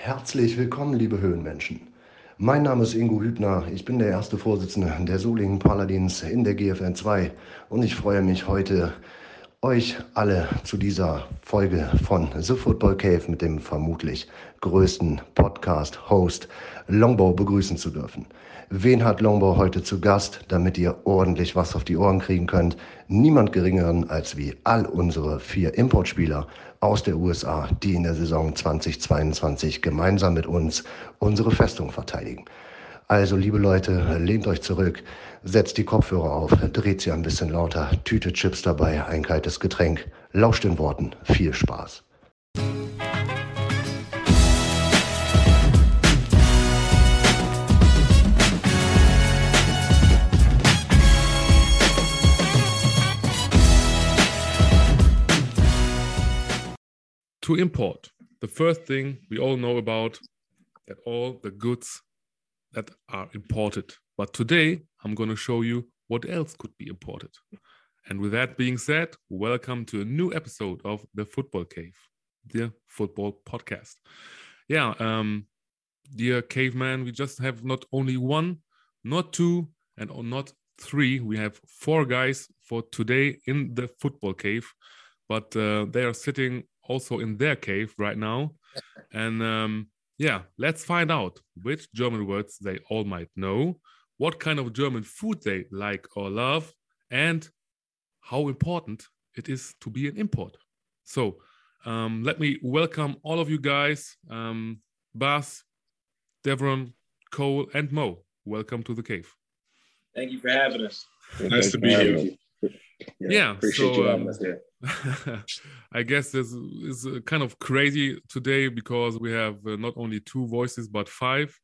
Herzlich willkommen, liebe Höhenmenschen. Mein Name ist Ingo Hübner, ich bin der erste Vorsitzende der Solingen Paladins in der GFN 2 und ich freue mich heute, euch alle zu dieser Folge von The Football Cave mit dem vermutlich größten Podcast-Host Longbow begrüßen zu dürfen. Wen hat Longbow heute zu Gast, damit ihr ordentlich was auf die Ohren kriegen könnt? Niemand geringeren als wie all unsere vier Importspieler aus der USA, die in der Saison 2022 gemeinsam mit uns unsere Festung verteidigen. Also, liebe Leute, lehnt euch zurück, setzt die Kopfhörer auf, dreht sie ein bisschen lauter, Tüte Chips dabei, ein kaltes Getränk, lauscht den Worten, viel Spaß. To import. The first thing we all know about that all the goods that are imported. But today I'm going to show you what else could be imported. And with that being said, welcome to a new episode of the Football Cave, the football podcast. Yeah, um, dear caveman, we just have not only one, not two, and not three. We have four guys for today in the football cave, but uh, they are sitting also in their cave right now. And um, yeah, let's find out which German words they all might know, what kind of German food they like or love, and how important it is to be an import. So um, let me welcome all of you guys, um, Bas, Devron, Cole, and Mo. Welcome to the cave. Thank you for having us. Nice to be here. Yeah, yeah appreciate so, you having um, us here. I guess this is kind of crazy today because we have uh, not only two voices but five.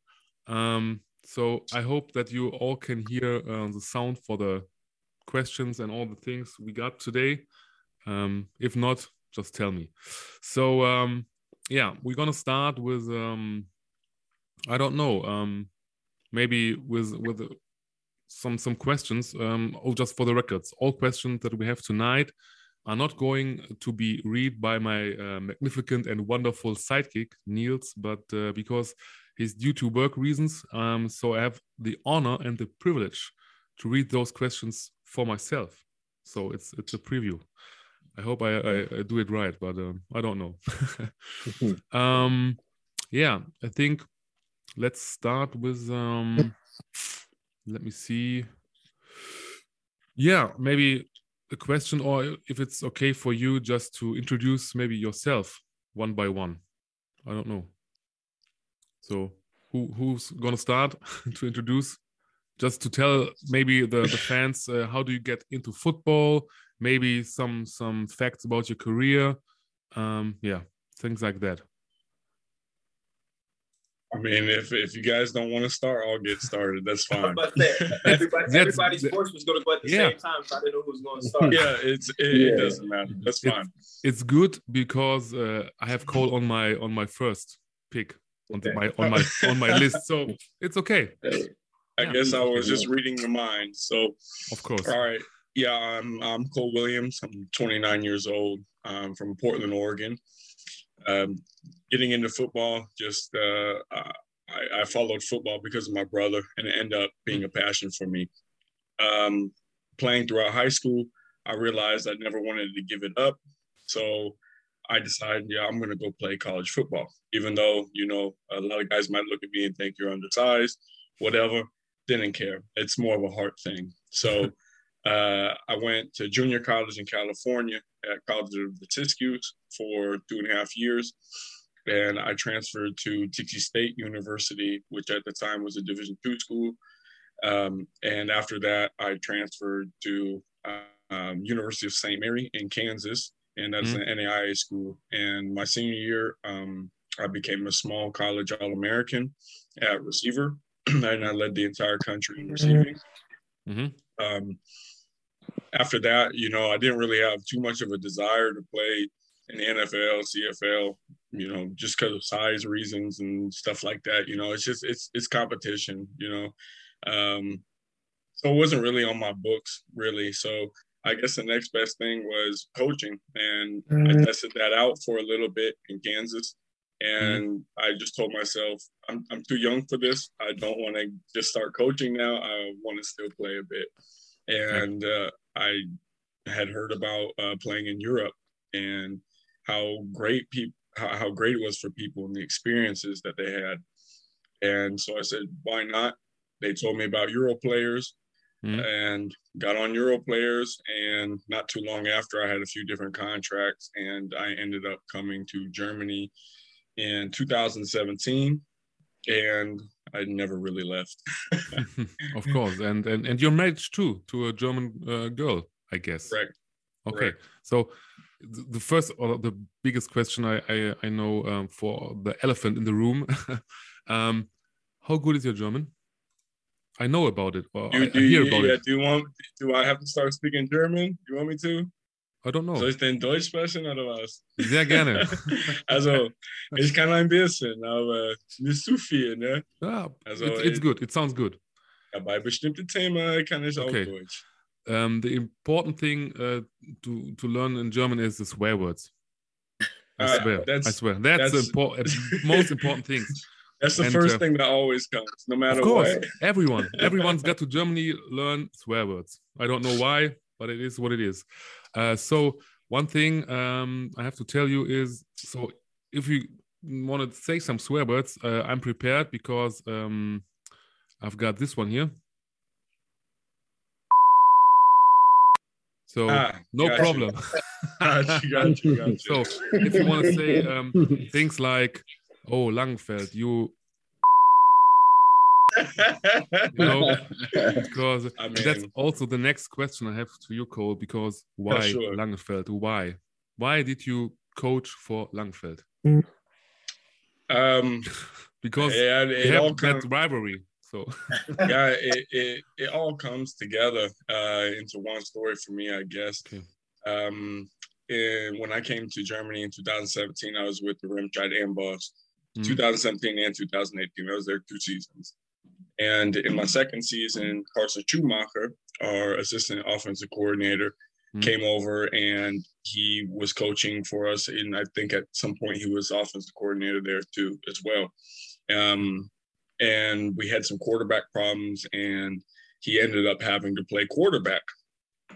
Um, so I hope that you all can hear uh, the sound for the questions and all the things we got today. Um, if not, just tell me. So um, yeah, we're gonna start with um, I don't know, um, maybe with with some some questions. Um, oh, just for the records, all questions that we have tonight are not going to be read by my uh, magnificent and wonderful sidekick Niels, but uh, because he's due to work reasons. Um, so I have the honor and the privilege to read those questions for myself. So it's it's a preview. I hope I, I, I do it right, but um, I don't know. um, yeah, I think let's start with. Um, let me see. Yeah, maybe a question or if it's okay for you just to introduce maybe yourself one by one. I don't know. So who who's gonna start to introduce? Just to tell maybe the, the fans uh, how do you get into football? Maybe some some facts about your career. Um yeah things like that I mean, if if you guys don't want to start, I'll get started. That's fine. everybody, everybody's voice was going to go at the yeah. same time, so I didn't know who was going to start. Yeah, it's it, yeah. it doesn't matter. That's fine. It's, it's good because uh, I have Cole on my on my first pick on okay. my on my on my list, so it's okay. I yeah, guess I was just reading your mind. So, of course. All right. Yeah, I'm I'm Cole Williams. I'm 29 years old. I'm from Portland, Oregon um, getting into football, just uh, I, I, followed football because of my brother, and it ended up being a passion for me. Um, playing throughout high school, I realized I never wanted to give it up, so I decided, yeah, I'm going to go play college football. Even though you know a lot of guys might look at me and think you're undersized, whatever. Didn't care. It's more of a heart thing. So. Uh, I went to junior college in California at College of the Siskiyous for two and a half years. And I transferred to Dixie State University, which at the time was a Division two school. Um, and after that, I transferred to um, University of St. Mary in Kansas, and that's mm-hmm. an NAIA school. And my senior year, um, I became a small college All American at receiver, and I led the entire country in receiving. Mm-hmm. Um, after that, you know, I didn't really have too much of a desire to play in the NFL, CFL, you know, just because of size reasons and stuff like that. You know, it's just it's it's competition, you know. Um, so it wasn't really on my books, really. So I guess the next best thing was coaching, and mm-hmm. I tested that out for a little bit in Kansas. Mm-hmm. And mm-hmm. I just told myself, I'm, I'm too young for this. I don't want to just start coaching now. I want to still play a bit. And uh, I had heard about uh, playing in Europe and how great people, how, how great it was for people and the experiences that they had. And so I said, why not? They told me about Euro players mm-hmm. and got on Euro players. And not too long after, I had a few different contracts and I ended up coming to Germany in 2017 and I never really left. of course, and and and you're married too to a German uh, girl, I guess. Right. Okay, Correct. so the first or the biggest question I I, I know um, for the elephant in the room, um, how good is your German? I know about it, or do, I, do, I hear about yeah, it. Do you want? Do I have to start speaking German? Do you want me to? I don't know. Soll ich denn Deutsch sprechen oder was? Sehr gerne. also, ich kann ein bisschen, aber nicht zu viel, ne? Ja, also, it's, it's good. It sounds good. Ja, bei bestimmten Themen kann ich okay. auch Deutsch. Um, the important thing uh, to to learn in German is the swear words. I uh, swear. I swear. That's, that's the uh, most important thing. That's the and, first uh, thing that always comes, no matter of course, what. everyone, everyone's got to Germany learn swear words. I don't know why, but it is what it is. Uh, so one thing um, I have to tell you is so if you want to say some swear words, uh, I'm prepared because um, I've got this one here. So ah, no gotcha. problem. gotcha, gotcha, so if you want to say um, things like, "Oh, Langfeld, you you know, because I mean, that's also the next question I have to you, Cole. Because why sure. Langenfeld? Why? Why did you coach for Langenfeld? Um, because yeah, it, have all that rivalry. So yeah, it, it, it all comes together uh, into one story for me, I guess. Okay. Um, and when I came to Germany in 2017, I was with the Remscheid Amboss. Mm. 2017 and 2018, I was there two seasons. And in my second season, Karsten Schumacher, our assistant offensive coordinator, mm-hmm. came over and he was coaching for us. And I think at some point he was offensive coordinator there too, as well. Um, and we had some quarterback problems, and he ended up having to play quarterback.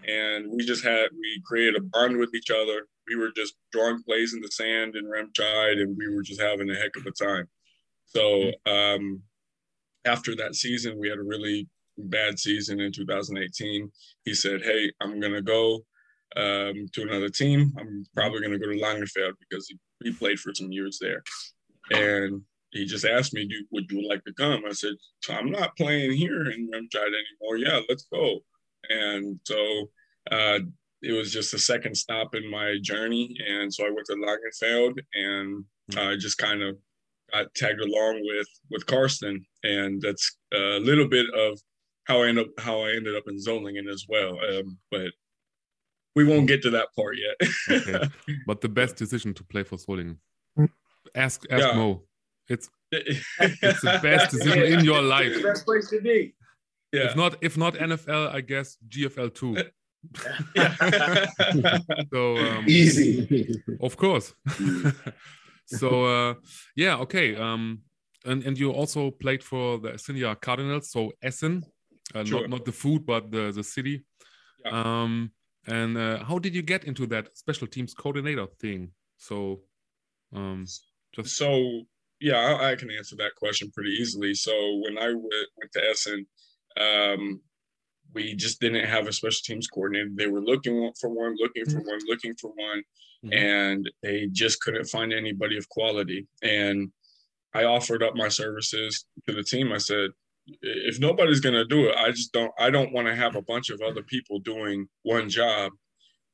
And we just had we created a bond with each other. We were just drawing plays in the sand in Remscheid, and we were just having a heck of a time. So um, after that season, we had a really bad season in 2018. He said, Hey, I'm going to go um, to another team. I'm probably going to go to Langenfeld because he, he, played for some years there. And he just asked me, Do, Would you like to come? I said, I'm not playing here in Remscheid anymore. Yeah, let's go. And so uh, it was just a second stop in my journey. And so I went to Langenfeld and I uh, just kind of got tagged along with with Karsten, and that's a little bit of how I end up how I ended up in Solingen as well. Um, but we won't get to that part yet. okay. But the best decision to play for Solingen. Ask ask yeah. Mo. It's it's the best decision in your life. the best place to be. Yeah. If not if not NFL, I guess GFL too. so um, easy. Of course so uh, yeah, okay. Um, and and you also played for the Assindia Cardinals, so Essen, uh, sure. not not the food, but the the city. Yeah. Um, and uh, how did you get into that special teams coordinator thing? So, um, just so yeah, I, I can answer that question pretty easily. So when I went, went to Essen, um, we just didn't have a special teams coordinator. They were looking for one, looking for one, looking for one, mm-hmm. and they just couldn't find anybody of quality. And I offered up my services to the team. I said, if nobody's going to do it, I just don't. I don't want to have a bunch of other people doing one job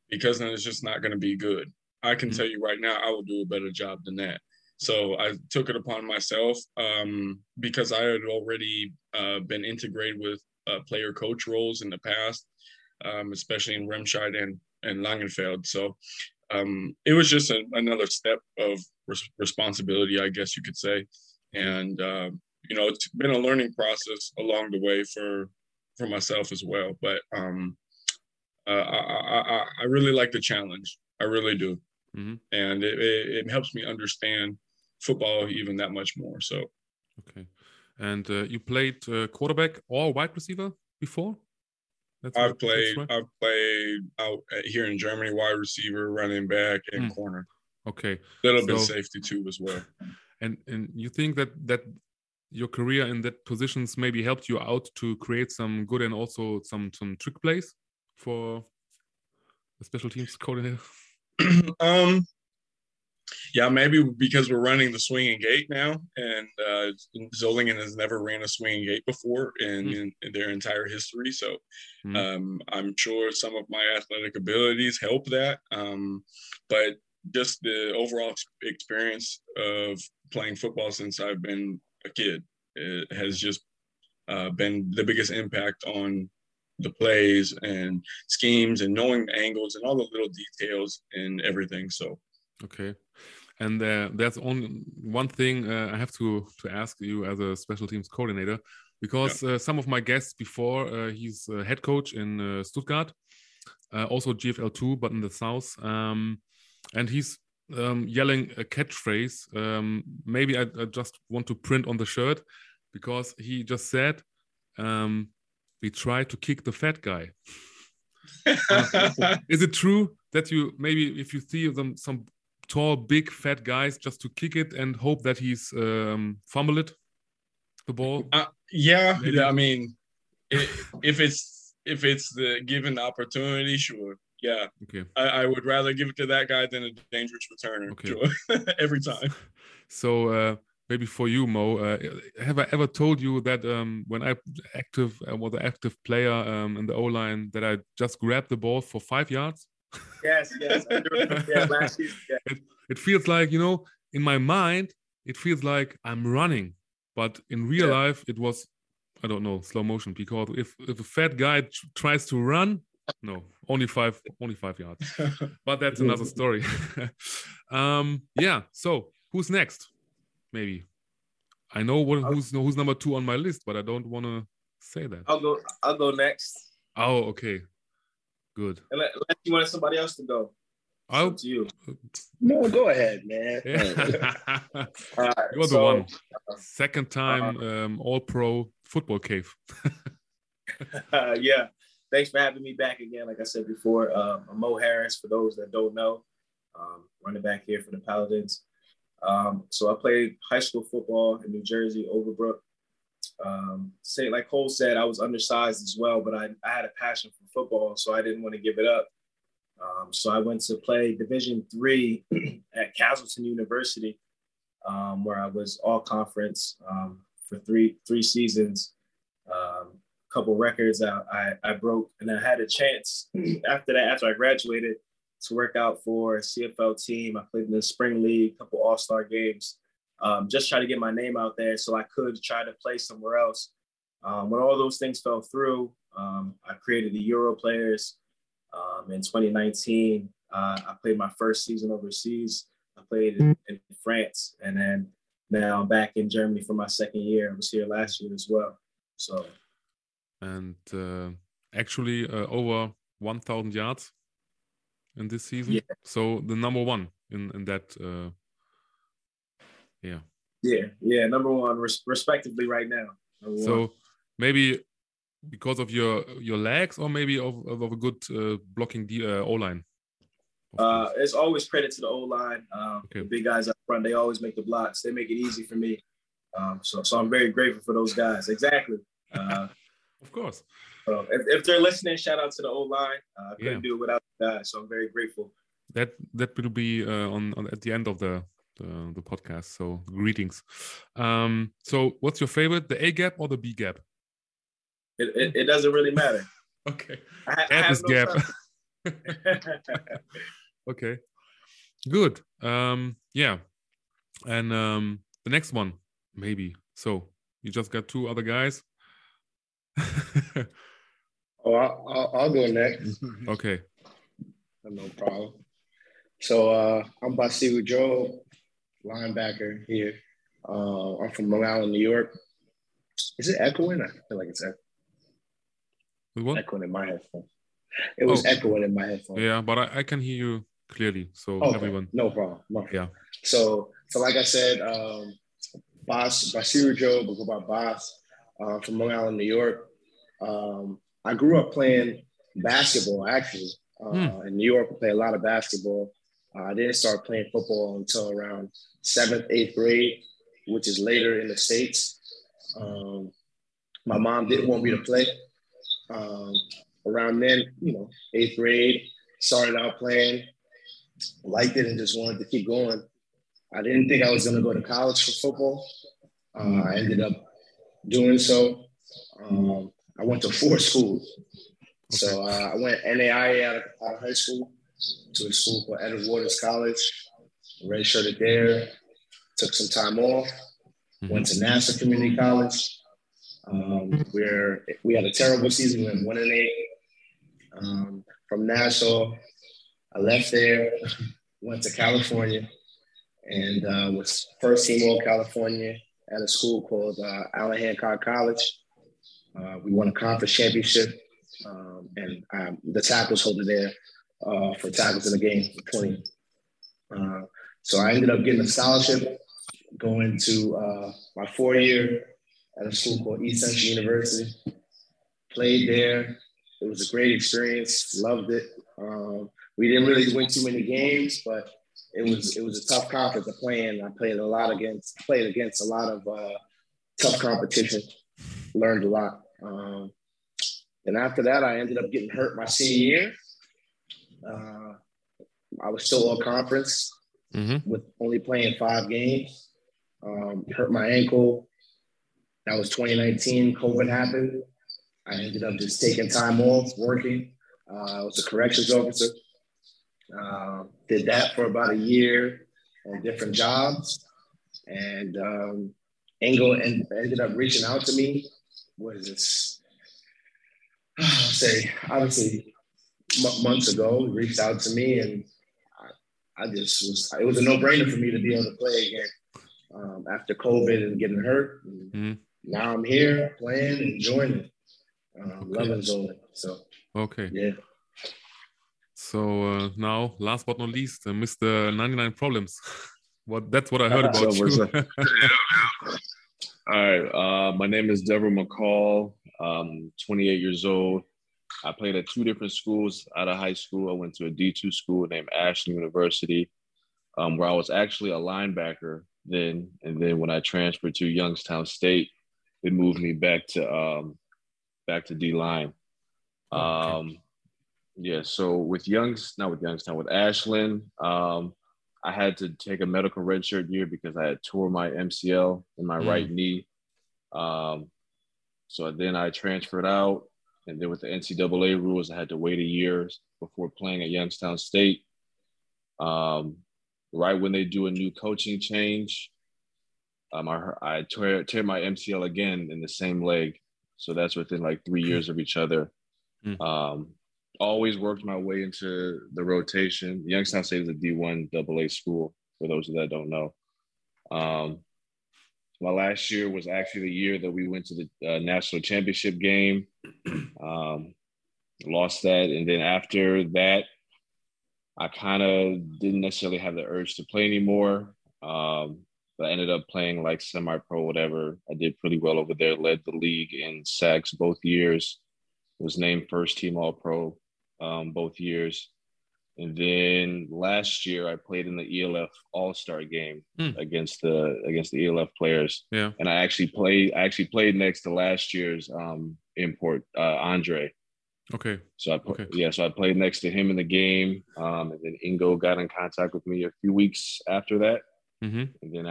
because then it's just not going to be good. I can mm-hmm. tell you right now, I will do a better job than that. So I took it upon myself um, because I had already uh, been integrated with uh, player coach roles in the past, um, especially in Remscheid and, and Langenfeld. So um, it was just a, another step of res- responsibility, I guess you could say. And, uh, you know, it's been a learning process along the way for, for myself as well. But um, uh, I, I, I, really like the challenge. I really do. Mm-hmm. And it, it, it helps me understand football even that much more. So, okay. And uh, you played uh, quarterback or wide receiver before? That's I've played. I've played out here in Germany, wide receiver, running back, and mm. corner. Okay, a little so, bit safety too as well. And and you think that that your career in that positions maybe helped you out to create some good and also some some trick plays for the special teams coordinator? um, yeah, maybe because we're running the swinging gate now, and uh, Solingen has never ran a swinging gate before in, mm. in their entire history. So mm. um, I'm sure some of my athletic abilities help that. Um, but just the overall experience of playing football since I've been a kid has just uh, been the biggest impact on the plays and schemes and knowing the angles and all the little details and everything. So, okay. And uh, there's only one thing uh, I have to to ask you as a special teams coordinator, because yeah. uh, some of my guests before uh, he's head coach in uh, Stuttgart, uh, also GFL two, but in the south, um, and he's um, yelling a catchphrase. Um, maybe I, I, just want to print on the shirt because he just said, um, "We try to kick the fat guy." is it true that you maybe if you see them some tall, big, fat guys just to kick it and hope that he's um, fumble it, the ball? Uh, yeah, yeah. I mean, if it's if it's the given opportunity, sure. Yeah. Okay. I, I, would rather give it to that guy than a dangerous returner. Okay. Sure. Every time. So uh, maybe for you, Mo, uh, have I ever told you that um, when I active I was an active player um, in the O line that I just grabbed the ball for five yards? Yes, yes. yeah, last season. Yeah. It, it, feels like, you know, in my mind, it feels like I'm running. But in real yeah. life, it was, I don't know, slow motion. Because if, if a fat guy tries to run, no, only five, only five yards. but that's another story. um, yeah. So who's next? Maybe. I know what, who's who's number two on my list, but I don't want to say that. I'll go. I'll go next. Oh, okay. Good. Unless you want somebody else to go. I'll to you. No, go ahead, man. Yeah. right, You're so, the one. Second time uh, um, All Pro football cave. uh, yeah. Thanks for having me back again. Like I said before, um, I'm Mo Harris. For those that don't know, um, running back here for the Paladins. Um, so I played high school football in New Jersey, Overbrook. Um, say like Cole said, I was undersized as well, but I, I had a passion for football, so I didn't want to give it up. Um, so I went to play Division three at Castleton University, um, where I was all conference um, for three three seasons. A um, couple records I, I, I broke, and I had a chance after that, after I graduated, to work out for a CFL team. I played in the spring league, couple All Star games um, just try to get my name out there so I could try to play somewhere else. Um, when all those things fell through, um, I created the Euro Players. Um, in 2019, uh, I played my first season overseas. I played in, in, France, and then now I'm back in Germany for my second year. I was here last year as well. So, and uh, actually uh, over 1,000 yards in this season. Yeah. So the number one in in that uh, yeah. Yeah, yeah, number one, res- respectively, right now. So one. maybe because of your your legs, or maybe of, of a good uh, blocking the uh, O line. Uh, it's always credit to the O line. Um, okay. The big guys up front, they always make the blocks. They make it easy for me. Um, so, so I'm very grateful for those guys. Exactly. Uh, of course. So if, if they're listening, shout out to the O line. Uh, I couldn't yeah. do it without the guys. So I'm very grateful. That that will be uh, on, on at the end of the the, the podcast. So greetings. Um, so what's your favorite, the A gap or the B gap? It, it, it doesn't really matter. okay. I, I no gap. okay. Good. Um, yeah. And um, the next one, maybe. So you just got two other guys. oh, I'll, I'll, I'll, go next. okay. No problem. So uh, I'm Basiru Joe linebacker here. Uh, I'm from Long Island, New York. Is it echoing? I feel like it's echoing. What? Echoing in my headphones. It was oh. echoing in my headphones. Yeah, but I, I, can hear you clearly, so okay. everyone. No problem. No. Yeah. So, so like I said, um, Boss Basiru Joe, we go by Boss, uh, from Long Island, New York. Um, I grew up playing basketball actually. Uh, hmm. In New York, we play a lot of basketball. I didn't start playing football until around seventh, eighth grade, which is later in the States. Um, my mom didn't want me to play. Um, around then, you know, eighth grade, started out playing, liked it, and just wanted to keep going. I didn't think I was going to go to college for football. Uh, I ended up doing so. Um, I went to four schools. So uh, I went NAIA out of, out of, high school to a school called Edward Waters College. Redshirted there. Took some time off. Mm-hmm. Went to Nassau Community College, um, where we had a terrible season. We went one and eight. Um, from Nassau, I left there, went to California, and uh, was first team All California at a school called uh, Allen Hancock College. Uh, we won a conference championship, um, and um, the tackles holder there uh, for tackles in the game for 20. Uh, so I ended up getting a scholarship going to uh, my four year at a school called East Central University. Played there. It was a great experience. Loved it. Um, we didn't really win too many games, but it was it was a tough conference to play in. I played a lot against played against a lot of uh, tough competition. Learned a lot. Um, and after that, I ended up getting hurt my senior year. Uh, I was still all conference mm-hmm. with only playing five games. Um, hurt my ankle. That was 2019. COVID happened. I ended up just taking time off, working. Uh, I was a corrections officer. Uh, did that for about a year on different jobs. And um, Ingo and ended up reaching out to me. What is this? I'll say, obviously, m- months ago, reached out to me, and I, I, just was, it was a no brainer for me to be able to play again um, after COVID and getting hurt. And mm-hmm. Now I'm here playing, enjoying it, um, okay. loving Zolan. So, okay. Yeah. So uh, now, last but not least, uh, Mr. 99 Problems. what that's what I heard about you. All right. Uh, my name is Devereaux McCall. I'm 28 years old. I played at two different schools out of high school. I went to a D2 school named Ashland University, um, where I was actually a linebacker then. And then when I transferred to Youngstown State, it moved me back to um, back to D line. Um, okay. Yeah, so with Youngs, not with Youngstown, with Ashland, um, I had to take a medical redshirt year because I had tore my MCL in my mm. right knee. Um, so then I transferred out, and then with the NCAA rules, I had to wait a year before playing at Youngstown State. Um, right when they do a new coaching change, um, I, I tear, tear my MCL again in the same leg. So that's within like three hmm. years of each other. Mm. Um, always worked my way into the rotation. Youngstown State is a D1 AA school, for those that don't know. Um, my last year was actually the year that we went to the uh, national championship game. Um, lost that. And then after that, I kind of didn't necessarily have the urge to play anymore. Um, but I ended up playing like semi pro, whatever. I did pretty well over there, led the league in sacks both years, was named first team All Pro um, both years. And then last year I played in the ELF All Star game mm. against the against the ELF players. Yeah, and I actually played I actually played next to last year's um, import uh, Andre. Okay. So I okay. yeah, so I played next to him in the game, um, and then Ingo got in contact with me a few weeks after that, mm-hmm. and then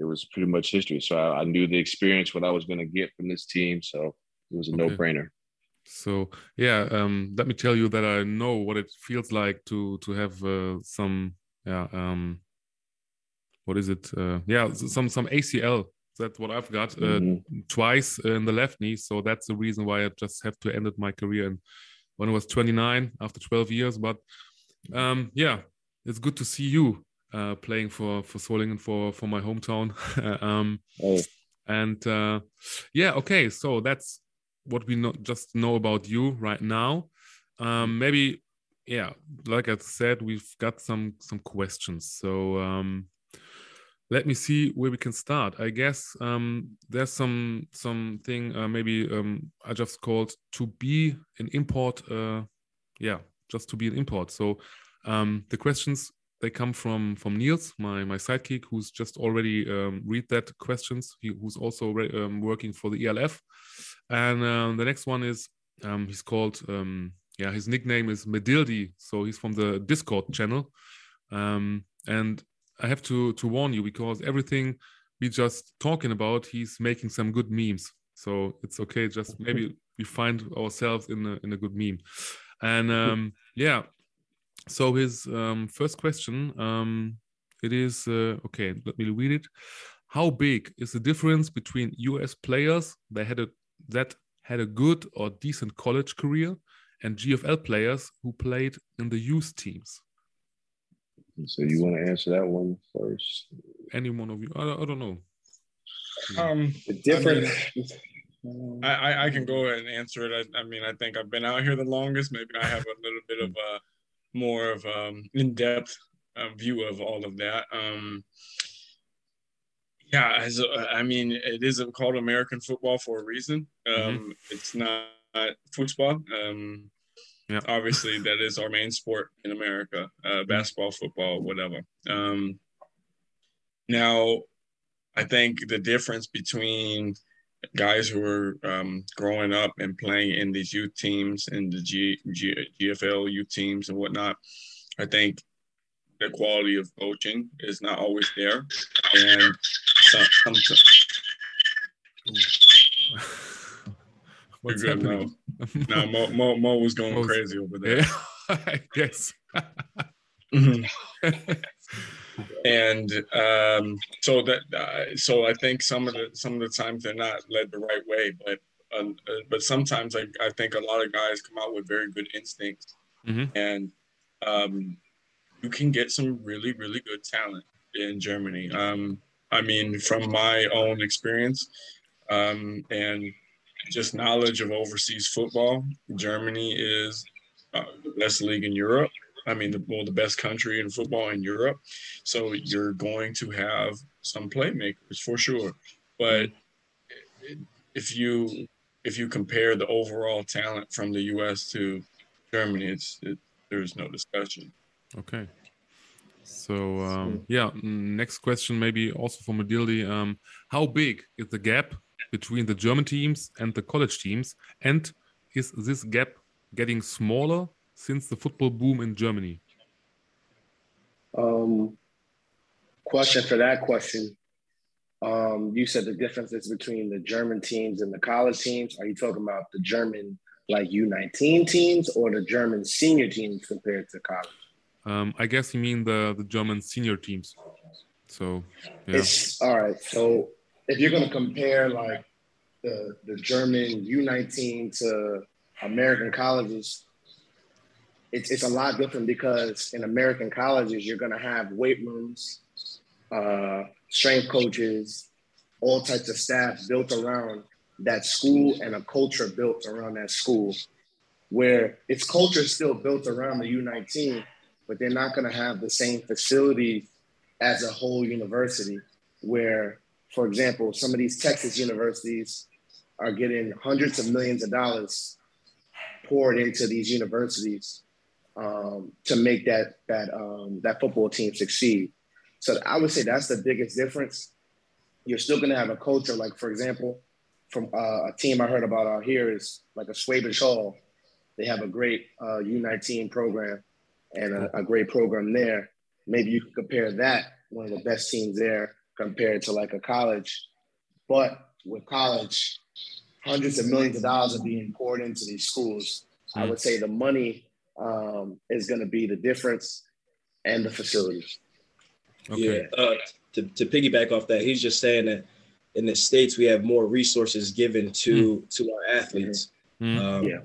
it was pretty much history. So I, I knew the experience what I was going to get from this team, so it was a okay. no brainer. So yeah, um, let me tell you that I know what it feels like to to have uh, some yeah um, what is it? Uh, yeah, some some ACL. That's what I've got uh, mm-hmm. twice in the left knee. So that's the reason why I just have to end my career and when I was 29 after 12 years. But um, yeah, it's good to see you uh, playing for for Solingen for for my hometown. um, oh. And uh, yeah, okay, so that's what we not just know about you right now. Um, maybe yeah, like I said, we've got some some questions. So um, let me see where we can start. I guess um, there's some something uh, maybe um, I just called to be an import. Uh, yeah, just to be an import. So um, the questions they come from from Niels, my my sidekick, who's just already um, read that questions. He, who's also um, working for the ELF, and um, the next one is um, he's called um, yeah his nickname is Medildi, so he's from the Discord channel, um, and I have to to warn you because everything we just talking about, he's making some good memes, so it's okay. Just maybe we find ourselves in a in a good meme, and um, yeah. So his um, first question, um, it is uh, okay. Let me read it. How big is the difference between U.S. players that had a that had a good or decent college career and GFL players who played in the youth teams? So you want to answer that one first? Any one of you? I, I don't know. Um, the difference. I, I, I, can go and answer it. I, I, mean, I think I've been out here the longest. Maybe I have a little bit of a more of um in-depth uh, view of all of that. Um, yeah, as a, I mean, it is called American football for a reason. Mm-hmm. Um, mm-hmm. It's not football. Um, yeah. Obviously, that is our main sport in America uh, basketball, football, whatever. Um, now, I think the difference between guys who are um, growing up and playing in these youth teams and the G, G, GFL youth teams and whatnot, I think the quality of coaching is not always there. And some, some, What's You're good happening? now. Mo, Mo, Mo was going Mo's, crazy over there. Yeah, I guess. mm-hmm. and um, so that uh, so I think some of the some of the times they're not led the right way, but uh, but sometimes I, I think a lot of guys come out with very good instincts, mm-hmm. and um, you can get some really really good talent in Germany. Um, I mean, from my own experience, um, and just knowledge of overseas football, Germany is uh, the best league in Europe. I mean, the, well, the best country in football in Europe. So you're going to have some playmakers for sure. But if you if you compare the overall talent from the U.S. to Germany, it's it, there's no discussion. Okay. So um, yeah, next question maybe also for Medildi. Um, how big is the gap between the German teams and the college teams? And is this gap getting smaller since the football boom in Germany? Um, question for that question. Um, you said the differences between the German teams and the college teams. Are you talking about the German like U19 teams or the German senior teams compared to college? Um, I guess you mean the the German senior teams. So yeah. It's all right. So if you're going to compare like the the German U19 to American colleges, it's it's a lot different because in American colleges you're going to have weight rooms, uh, strength coaches, all types of staff built around that school and a culture built around that school, where its culture is still built around the U19, but they're not going to have the same facilities as a whole university where for example, some of these Texas universities are getting hundreds of millions of dollars poured into these universities um, to make that that um, that football team succeed. So I would say that's the biggest difference. You're still going to have a culture, like for example, from uh, a team I heard about out here is like a Schwäbisch Hall. They have a great uh, U19 program and a, a great program there. Maybe you could compare that one of the best teams there compared to like a college. But with college, hundreds of millions of dollars are being poured into these schools. I would say the money um, is going to be the difference and the facilities. Okay. Yeah. Uh, to, to piggyback off that, he's just saying that in the states we have more resources given to mm. to our athletes. Mm. Um, yeah.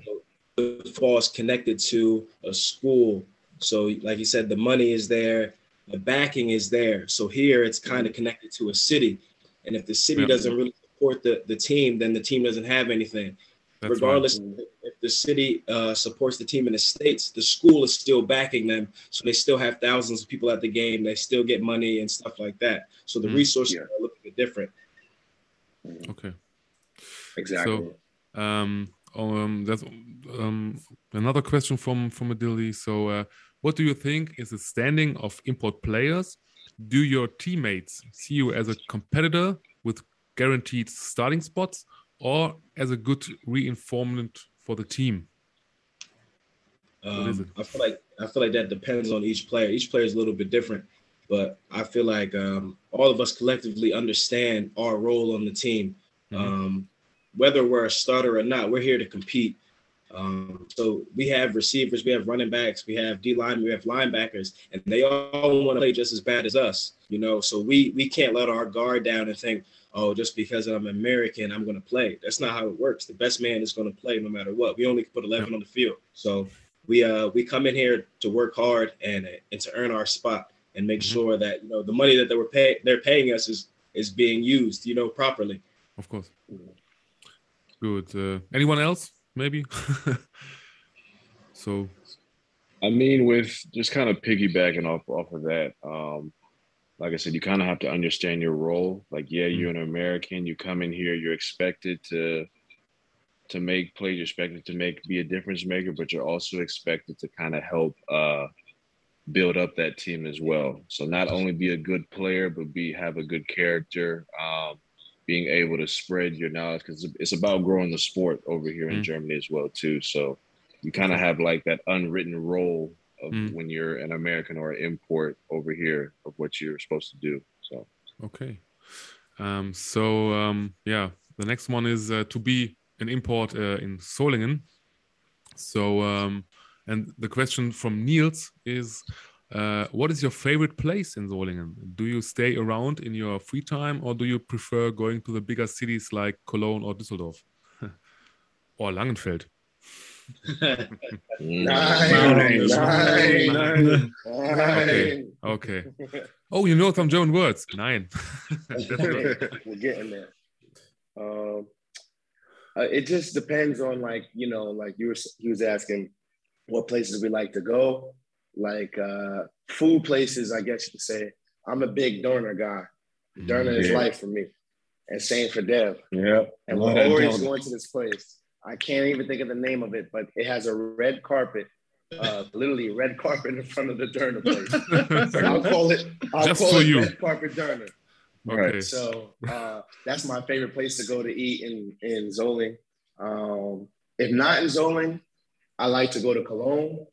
Football is connected to a school, so like you said, the money is there the backing is there. So here it's kind of connected to a city. And if the city doesn't really support the, the team, then the team doesn't have anything. That's Regardless right. if the city uh, supports the team in the states, the school is still backing them, so they still have thousands of people at the game. They still get money and stuff like that. So the mm, resources yeah. are a little bit different. Okay. Exactly. So, um, um, that's um, another question from from Adili. So, uh, what do you think is the standing of import players? Do your teammates see you as a competitor with guaranteed starting spots, or as a good reinforcement for the team? Um, I feel like I feel like that depends on each player. Each player is a little bit different, but I feel like um, all of us collectively understand our role on the team. Mm-hmm. Um, whether we're a starter or not, we're here to compete. Um, so we have receivers, we have running backs, we have D line, we have linebackers, and they all want to play just as bad as us, you know. So we we can't let our guard down and think, oh, just because I'm American, I'm going to play. That's not how it works. The best man is going to play no matter what. We only put 11 on the field. So we uh we come in here to work hard and and to earn our spot and make mm-hmm. sure that you know the money that they were paying they're paying us is is being used, you know, properly. Of course. Good. Uh, anyone else? Maybe. so. I mean, with just kind of piggybacking off off of that, um, like I said, you kind of have to understand your role. Like, yeah, mm-hmm. you're an American. You come in here, you're expected to to make plays. You're expected to make be a difference maker, but you're also expected to kind of help uh, build up that team as well. So not only be a good player, but be have a good character. Um, being able to spread your knowledge because it's about growing the sport over here in Germany as well too. So you kind of have like that unwritten role of mm. when you're an American or an import over here of what you're supposed to do. So okay, um, so um, yeah, the next one is uh, to be an import uh, in Solingen. So um, and the question from Niels is. Uh, what is your favorite place in Solingen? Do you stay around in your free time or do you prefer going to the bigger cities like Cologne or Düsseldorf? or Langenfeld? nine, nine, nine, okay. okay. Oh, you know some German words. Nine. We're getting there. Um, uh, it just depends on like you know, like you were he was asking what places we like to go, like uh, food places. I guess you could say I'm a big Döner guy. Döner yeah. is life for me, and same for Dev. Yeah, and we're always going to this place. I can't even think of the name of it, but it has a red carpet, uh, literally red carpet in front of the Döner place. so I'll call it. I'll Just call for it you. red carpet Döner. Okay. So uh, that's my favorite place to go to eat in in Zoling. Um, if not in Zoling, I like to go to Cologne.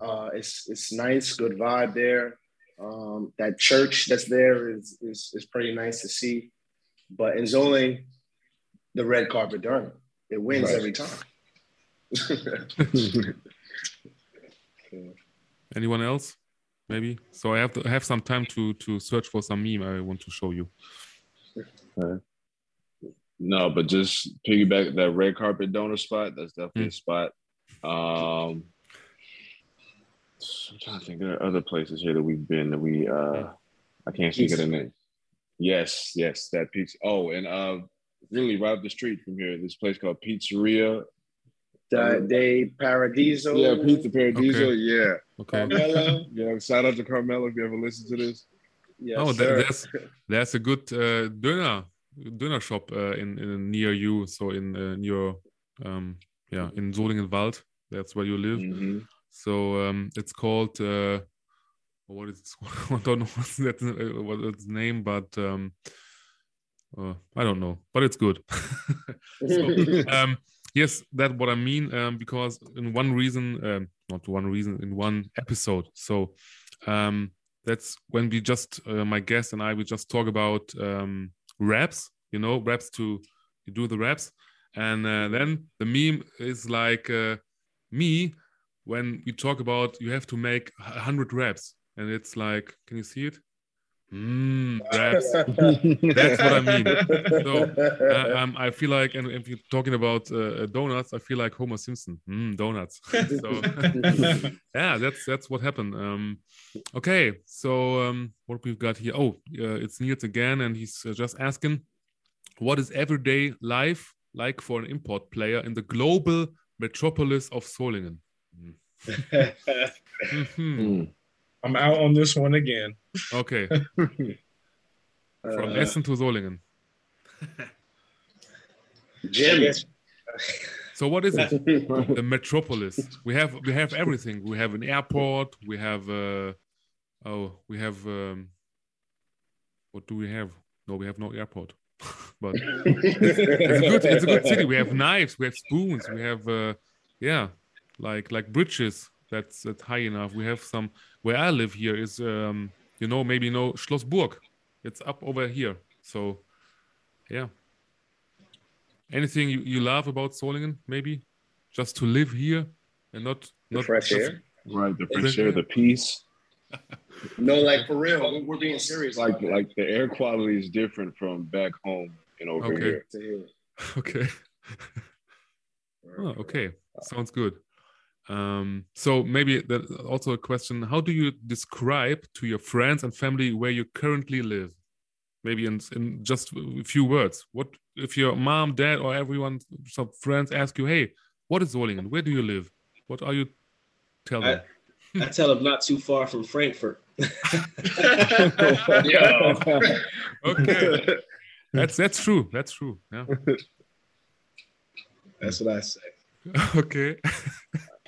Uh, it's it's nice, good vibe there. Um, that church that's there is, is is pretty nice to see. But in Zoling, the red carpet Döner. It wins right. every time. Anyone else? Maybe. So I have to have some time to to search for some meme I want to show you. No, but just piggyback that red carpet Döner spot. That's definitely mm. a spot. Um, I'm trying to think. There are other places here that we've been that we. uh I can't think of the name. Yes, yes, that pizza. Oh, and uh, really right up the street from here. This place called Pizzeria. De, De Paradiso. Yeah, Pizza Paradiso. Okay. Yeah. Okay. Carmelo. yeah. Shout out to Carmelo if you ever listen to this. Yes, oh, that, that's that's a good uh, dinner dinner shop uh, in, in near you. So in uh, near um, yeah in Solingenwald. That's where you live. Mm-hmm. So um, it's called uh, what is it? I don't know what's that what its name, but um, uh, I don't know, but it's good. so, um, yes, that's what I mean. Um, because in one reason, um, not one reason, in one episode. So um, that's when we just, uh, my guest and I, we just talk about um, raps. You know, raps to you do the raps, and uh, then the meme is like uh, me when we talk about you have to make hundred reps and it's like, can you see it? Mm, that's, that's what I mean. So uh, um, I feel like, and if you're talking about uh, donuts, I feel like Homer Simpson. Mm, donuts. so yeah, that's that's what happened. Um, okay, so um, what we've got here? Oh, uh, it's Niels again, and he's uh, just asking, what is everyday life like for an import player in the global metropolis of Solingen. Mm-hmm. I'm out on this one again. Okay. From uh, Essen to Solingen. Jim. So what is it? the metropolis. We have we have everything. We have an airport. We have uh, oh we have um, what do we have? No, we have no airport. but it's, it's, a good it's a good city. We have knives. We have spoons. We have uh, yeah like like bridges. That's that's high enough. We have some. Where I live here is um, you know maybe you know Schlossburg. It's up over here. So yeah anything you, you love about Solingen, maybe? Just to live here and not the not fresh just, air. Right, the fresh air, the peace. no, like for real, we're being serious. Like like the air quality is different from back home and over okay. here. Okay. oh, okay. Sounds good. Um, so maybe that also a question: How do you describe to your friends and family where you currently live? maybe in, in just a few words. What if your mom dad or everyone some friends ask you hey what is Solingen where do you live? What are you tell them I, I tell them not too far from Frankfurt. Okay. That's that's true. That's true. Yeah. That's what I say. Okay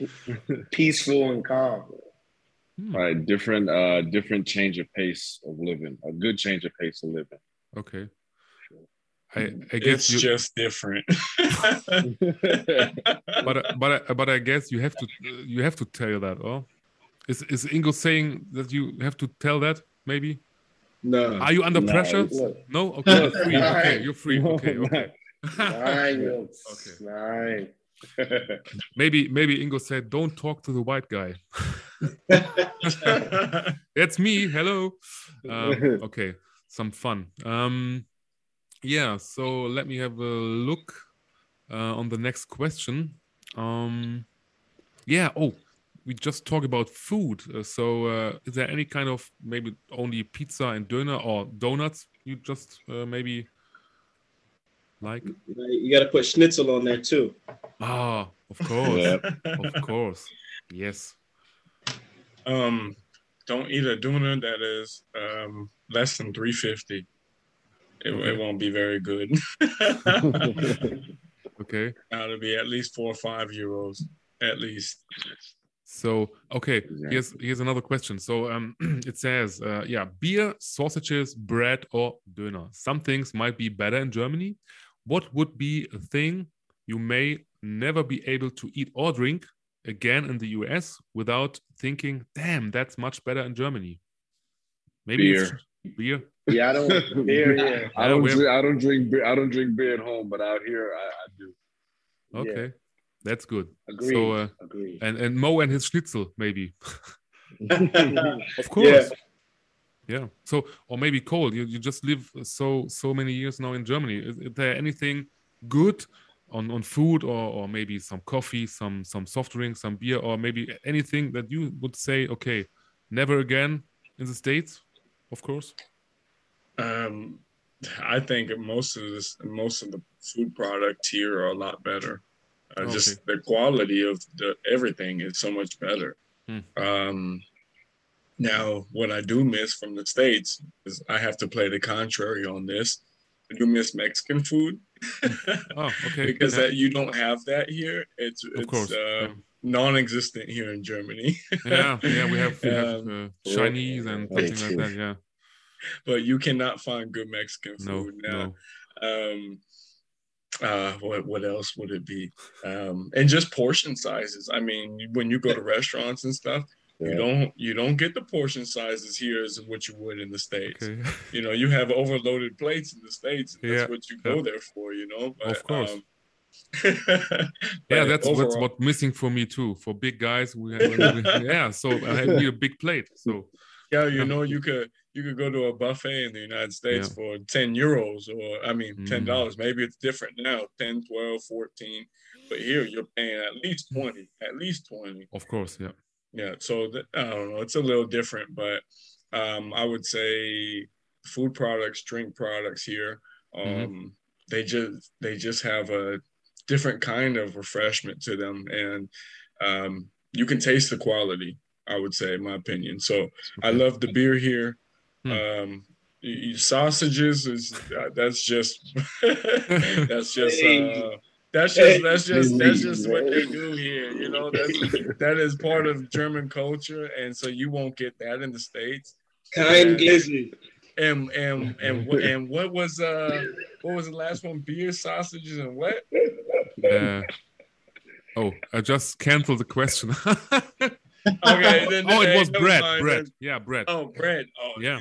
peaceful and calm Hmm. All right, different uh different change of pace of living. A good change of pace of living. Okay. I, I guess it's you, just different. but but but I guess you have to you have to tell that, oh? Is is Ingo saying that you have to tell that maybe? No. Are you under no, pressure? No. Okay. You're free. Okay. You're free. Okay. Okay. Nine. okay. Nine. Maybe maybe Ingo said, "Don't talk to the white guy." That's me. Hello. Um, okay, some fun. Um, yeah. So let me have a look uh, on the next question. Um, yeah. Oh, we just talk about food. Uh, so uh, is there any kind of maybe only pizza and döner or donuts? You just uh, maybe like you got to put schnitzel on there too. Ah, of course, yeah. of course, yes. Um, don't eat a döner that is um, less than three fifty. It, okay. it won't be very good. okay. that'll be at least four or five euros, at least. So okay, here's here's another question. So um, it says, uh, yeah, beer, sausages, bread, or döner. Some things might be better in Germany, what would be a thing you may never be able to eat or drink again in the US without thinking, damn, that's much better in Germany? Maybe beer. beer. Yeah, I don't beer. Yeah, I don't. Drink, I don't drink beer. I don't drink beer at home, but out here I, I do. Okay, yeah. that's good. Agreed. So, uh, Agreed. And and Mo and his schnitzel maybe. of course. Yeah yeah. So or maybe Cole you, you just live so so many years now in germany. Is, is there anything good on on food or or maybe some coffee some some soft drink some beer or maybe anything that you would say okay never again in the states of course. Um i think most of this most of the food products here are a lot better. Uh, okay. just the quality of the everything is so much better. Hmm. um now, what I do miss from the States is I have to play the contrary on this. I do miss Mexican food. oh, okay. because yeah. that, you don't have that here. It's, of it's course. Uh, yeah. non-existent here in Germany. yeah, yeah, we have, we have um, uh, Chinese and things like that. Yeah, but you cannot find good Mexican food no, now. No. Um, uh, what what else would it be? Um, and just portion sizes. I mean, when you go to restaurants and stuff, you don't you don't get the portion sizes here as what you would in the states. Okay. You know, you have overloaded plates in the states. And that's yeah. what you go yeah. there for. You know, but, of course. Um, yeah, that's overall, that's what missing for me too. For big guys, we, have, we yeah. So I need a big plate. So yeah, you know, you could you could go to a buffet in the United States yeah. for 10 euros or I mean $10. Mm. Maybe it's different now, 10, 12, 14. But here you're paying at least 20, at least 20. Of course, yeah yeah so i don't know it's a little different but um, i would say food products drink products here mm-hmm. um, mm-hmm. they just they just have a different kind of refreshment to them, and um, you can taste the quality. I would say, in my opinion. So I love the beer here. Um, sausages is uh, that's just that's just uh, that's just that's just that's just what they do here. You know, that's that is part of German culture, and so you won't get that in the states. Kind glizzy. And and and and what was uh what was the last one? Beer, sausages, and what? Uh, oh, I just canceled the question. okay. Then, oh, it was bread. Bread. Yeah, bread. Oh, bread. Oh, yeah.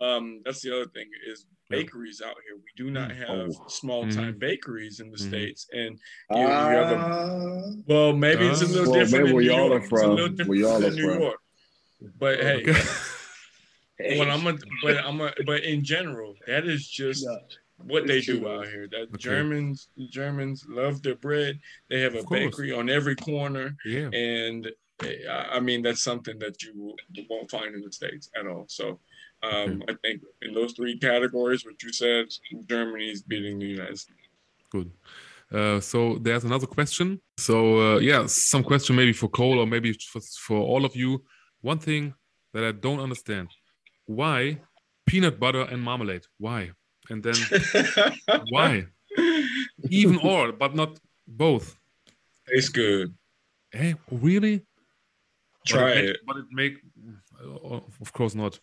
Um, that's the other thing is bakeries out here. We do not mm. have oh. small time mm-hmm. bakeries in the mm-hmm. states, and you, you have a, ah. well, maybe uh, it's a little well, different. Maybe where y'all are from. Where y'all are from. New York. But hey, hey. when I'm a, but I'm a, but in general, that is just. Yeah. What they do out here. That okay. Germans, Germans love their bread. They have a bakery on every corner, yeah. and eh, I mean that's something that you won't find in the states at all. So um, I think in those three categories, what you said, Germany is beating the United States. Good. Uh, so there's another question. So uh, yeah, some question maybe for Cole or maybe for, for all of you. One thing that I don't understand: why peanut butter and marmalade? Why? And then why? Even or, but not both. Tastes good. Hey, really? Try but it. it. But it make, of course not.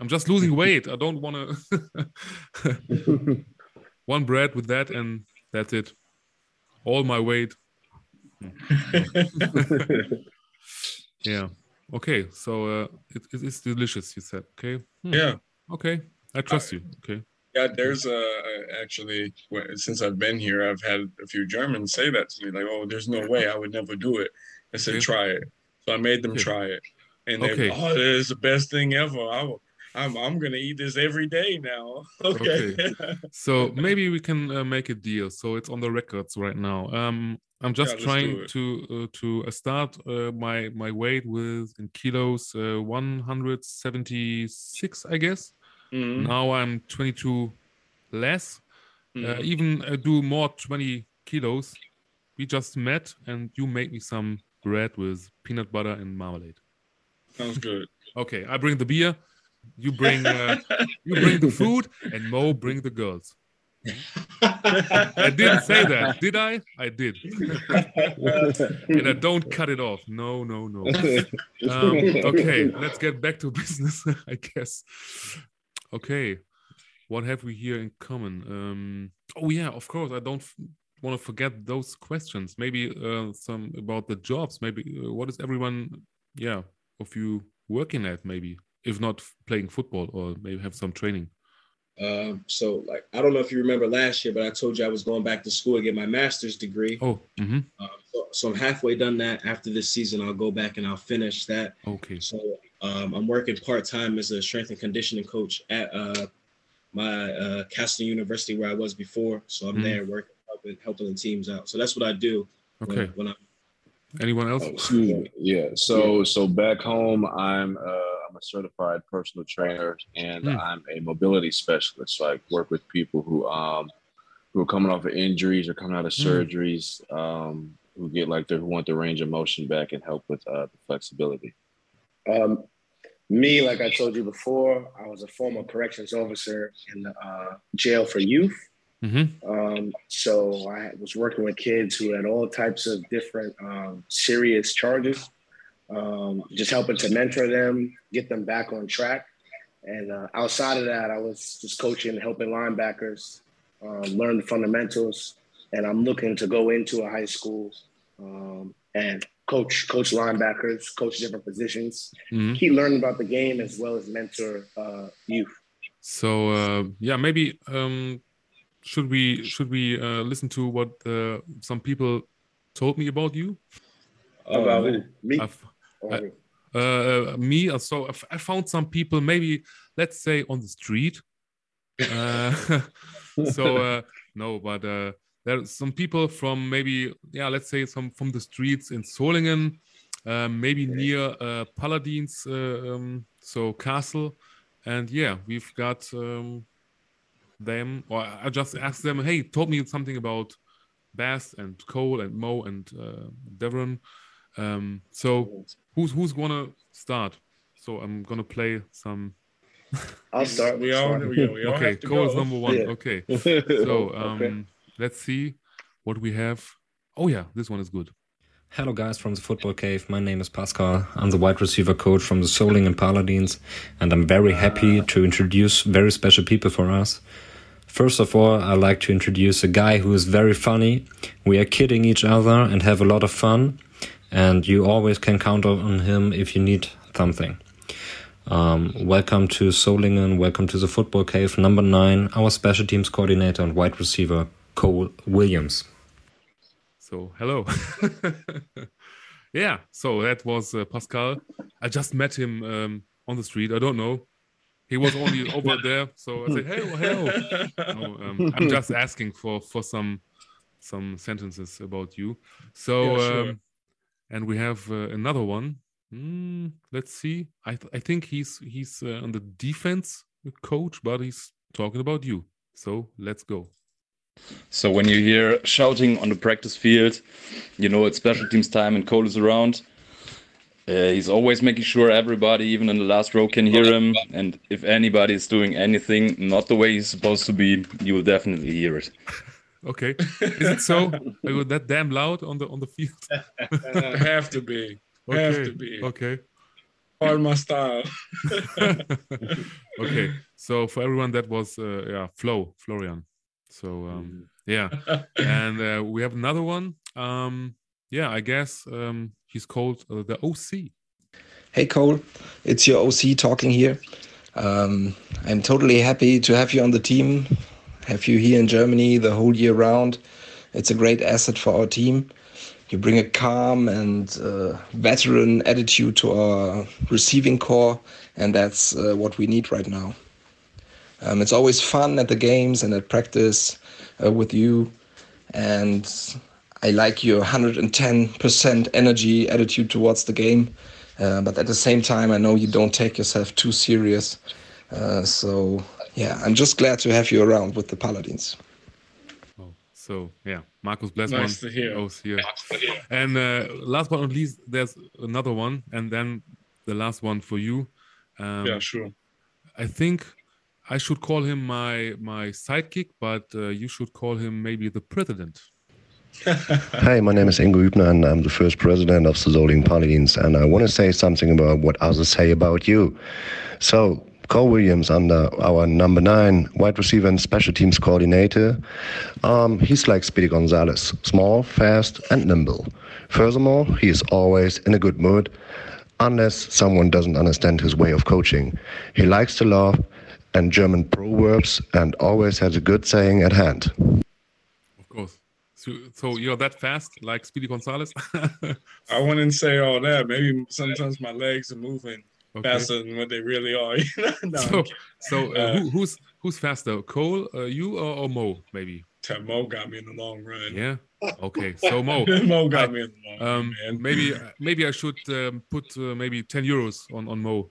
I'm just losing weight. I don't want to. One bread with that, and that's it. All my weight. yeah. Okay. So uh, it, it is delicious. You said. Okay. Hmm. Yeah. Okay. I trust uh, you. Okay. Yeah, there's a actually since I've been here, I've had a few Germans say that to me, like, "Oh, there's no way I would never do it." I said, okay. "Try it." So I made them okay. try it, and they, okay. "Oh, it is the best thing ever." I will, I'm I'm gonna eat this every day now. Okay. okay. so maybe we can uh, make a deal. So it's on the records right now. Um, I'm just yeah, trying to uh, to uh, start uh, my my weight with in kilos uh, 176, I guess. Mm-hmm. Now I'm 22 less. Uh, mm-hmm. even do more 20 kilos. We just met, and you made me some bread with peanut butter and marmalade. Sounds good. Okay, I bring the beer. You bring uh, you bring the food, and Mo bring the girls. I didn't say that, did I? I did. and I don't cut it off. No, no, no. Um, okay, let's get back to business, I guess. Okay, what have we here in common? Um, oh yeah, of course. I don't want to forget those questions. Maybe uh, some about the jobs. Maybe uh, what is everyone, yeah, of you working at? Maybe if not playing football or maybe have some training? Um, so like I don't know if you remember last year, but I told you I was going back to school to get my master's degree. Oh, mm-hmm. uh, so, so, I'm halfway done that. After this season, I'll go back and I'll finish that. Okay. So um, I'm working part time as a strength and conditioning coach at uh, my uh, Castle University where I was before. So I'm mm-hmm. there working, helping, helping the teams out. So that's what I do. Okay. When, when I'm Anyone else? Oh, yeah. So so back home, I'm uh, I'm a certified personal trainer and mm. I'm a mobility specialist. So I work with people who um who are coming off of injuries or coming out of mm. surgeries, um, who get like they who want the range of motion back and help with uh, the flexibility. Um, me, like I told you before, I was a former corrections officer in the uh, jail for youth. Mm-hmm. Um, so I was working with kids who had all types of different um, serious charges, um, just helping to mentor them, get them back on track. And uh, outside of that, I was just coaching, helping linebackers um, learn the fundamentals. And I'm looking to go into a high school um, and coach coach linebackers, coach different positions, mm-hmm. keep learning about the game as well as mentor uh, youth. So uh, yeah, maybe um, should we should we uh, listen to what uh, some people told me about you? About uh, me? I, uh, me. Uh, so I found some people, maybe let's say on the street. Uh, so uh, no, but uh, there are some people from maybe yeah, let's say some from the streets in Solingen, uh, maybe near uh, Paladins, uh, um, so castle, and yeah, we've got um, them, or I just asked them, hey, told me something about Bas and Cole and Mo and uh, Devon. Um, so who's who's gonna start? So I'm gonna play some. I'll start. We all, we, we all okay. Cole is number one. Yeah. Okay. So um, Okay. let's see what we have. Oh yeah, this one is good. Hello, guys from the Football Cave. My name is Pascal. I'm the wide receiver coach from the Solingen Paladins, and I'm very happy to introduce very special people for us. First of all, I'd like to introduce a guy who is very funny. We are kidding each other and have a lot of fun, and you always can count on him if you need something. Um, welcome to Solingen. Welcome to the Football Cave. Number nine, our special teams coordinator and wide receiver, Cole Williams. So hello. yeah. So that was uh, Pascal. I just met him um, on the street. I don't know. He was only over there, so I said, "Hey, well, hello." No, um, I'm just asking for for some some sentences about you. So, Yeah, sure. um, and we have uh, another one. Hmm, let's see. I th- I think he's he's uh, on the defense coach, but he's talking about you. So let's go. So when you hear shouting on the practice field, you know it's special teams time and Cole is around. Uh, he's always making sure everybody, even in the last row, can hear him. And if anybody is doing anything not the way he's supposed to be, you will definitely hear it. Okay, is it so? Are you that damn loud on the on the field? Have to be. Have to be. Okay. Part of my style. okay. So for everyone, that was uh, yeah Flo Florian. So um, yeah, and uh, we have another one. Um, yeah, I guess um, he's called uh, the OC. Hey Cole, it's your OC talking here. Um, I'm totally happy to have you on the team, have you here in Germany the whole year round. It's a great asset for our team. You bring a calm and uh, veteran attitude to our receiving corps, and that's uh, what we need right now. Um, it's always fun at the games and at practice uh, with you, and I like your 110% energy attitude towards the game. Uh, but at the same time, I know you don't take yourself too serious. Uh, so yeah, I'm just glad to have you around with the Paladins. Oh, so yeah, Marcus Blessman. Nice to hear. OC here. And uh, last but not least, there's another one, and then the last one for you. Um, yeah, sure. I think I should call him my my sidekick, but uh, you should call him maybe the president. Hi, my name is Ingo Hübner, and I'm the first president of the Solingen Paladins. And I want to say something about what others say about you. So, Cole Williams, under our number nine wide receiver and special teams coordinator, um, he's like Speedy Gonzalez small, fast, and nimble. Furthermore, he is always in a good mood, unless someone doesn't understand his way of coaching. He likes to laugh and German proverbs and always has a good saying at hand. Of course. So, so you're that fast, like Speedy Gonzalez? I wouldn't say all that. Maybe sometimes my legs are moving Okay. faster than what they really are. no, so, so uh, Uh, who, who's who's faster, Cole, uh, you or, or Mo, maybe? Mo got me in the long run. Yeah. Okay. So Mo, Mo got I- me in the long um, run, man. maybe maybe I should um, put uh, maybe ten euros on on Mo.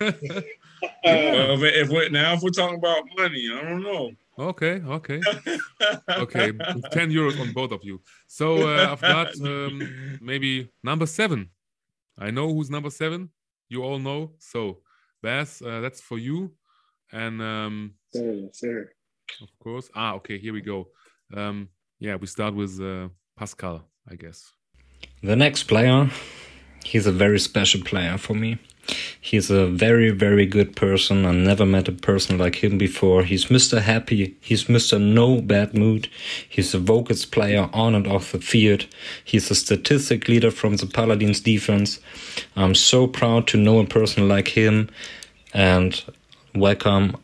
Well, if, if now if we're talking about money, I don't know. okay. Okay. Okay. Ten euros on both of you. So uh, I've got um, maybe number seven. I know who's number seven. You all know. So Bas, uh, that's for you. And um, Sir, sir. of course. Ah, okay. Here we go. Um, yeah, we start with uh, Pascal, I guess. The next player, he's a very special player for me. He's a very, very good person. I never met a person like him before. He's Mr. Happy. He's Mr. No Bad Mood. He's a vocals player on and off the field. He's a statistic leader from the Paladins defense. I'm so proud to know a person like him. And welcome,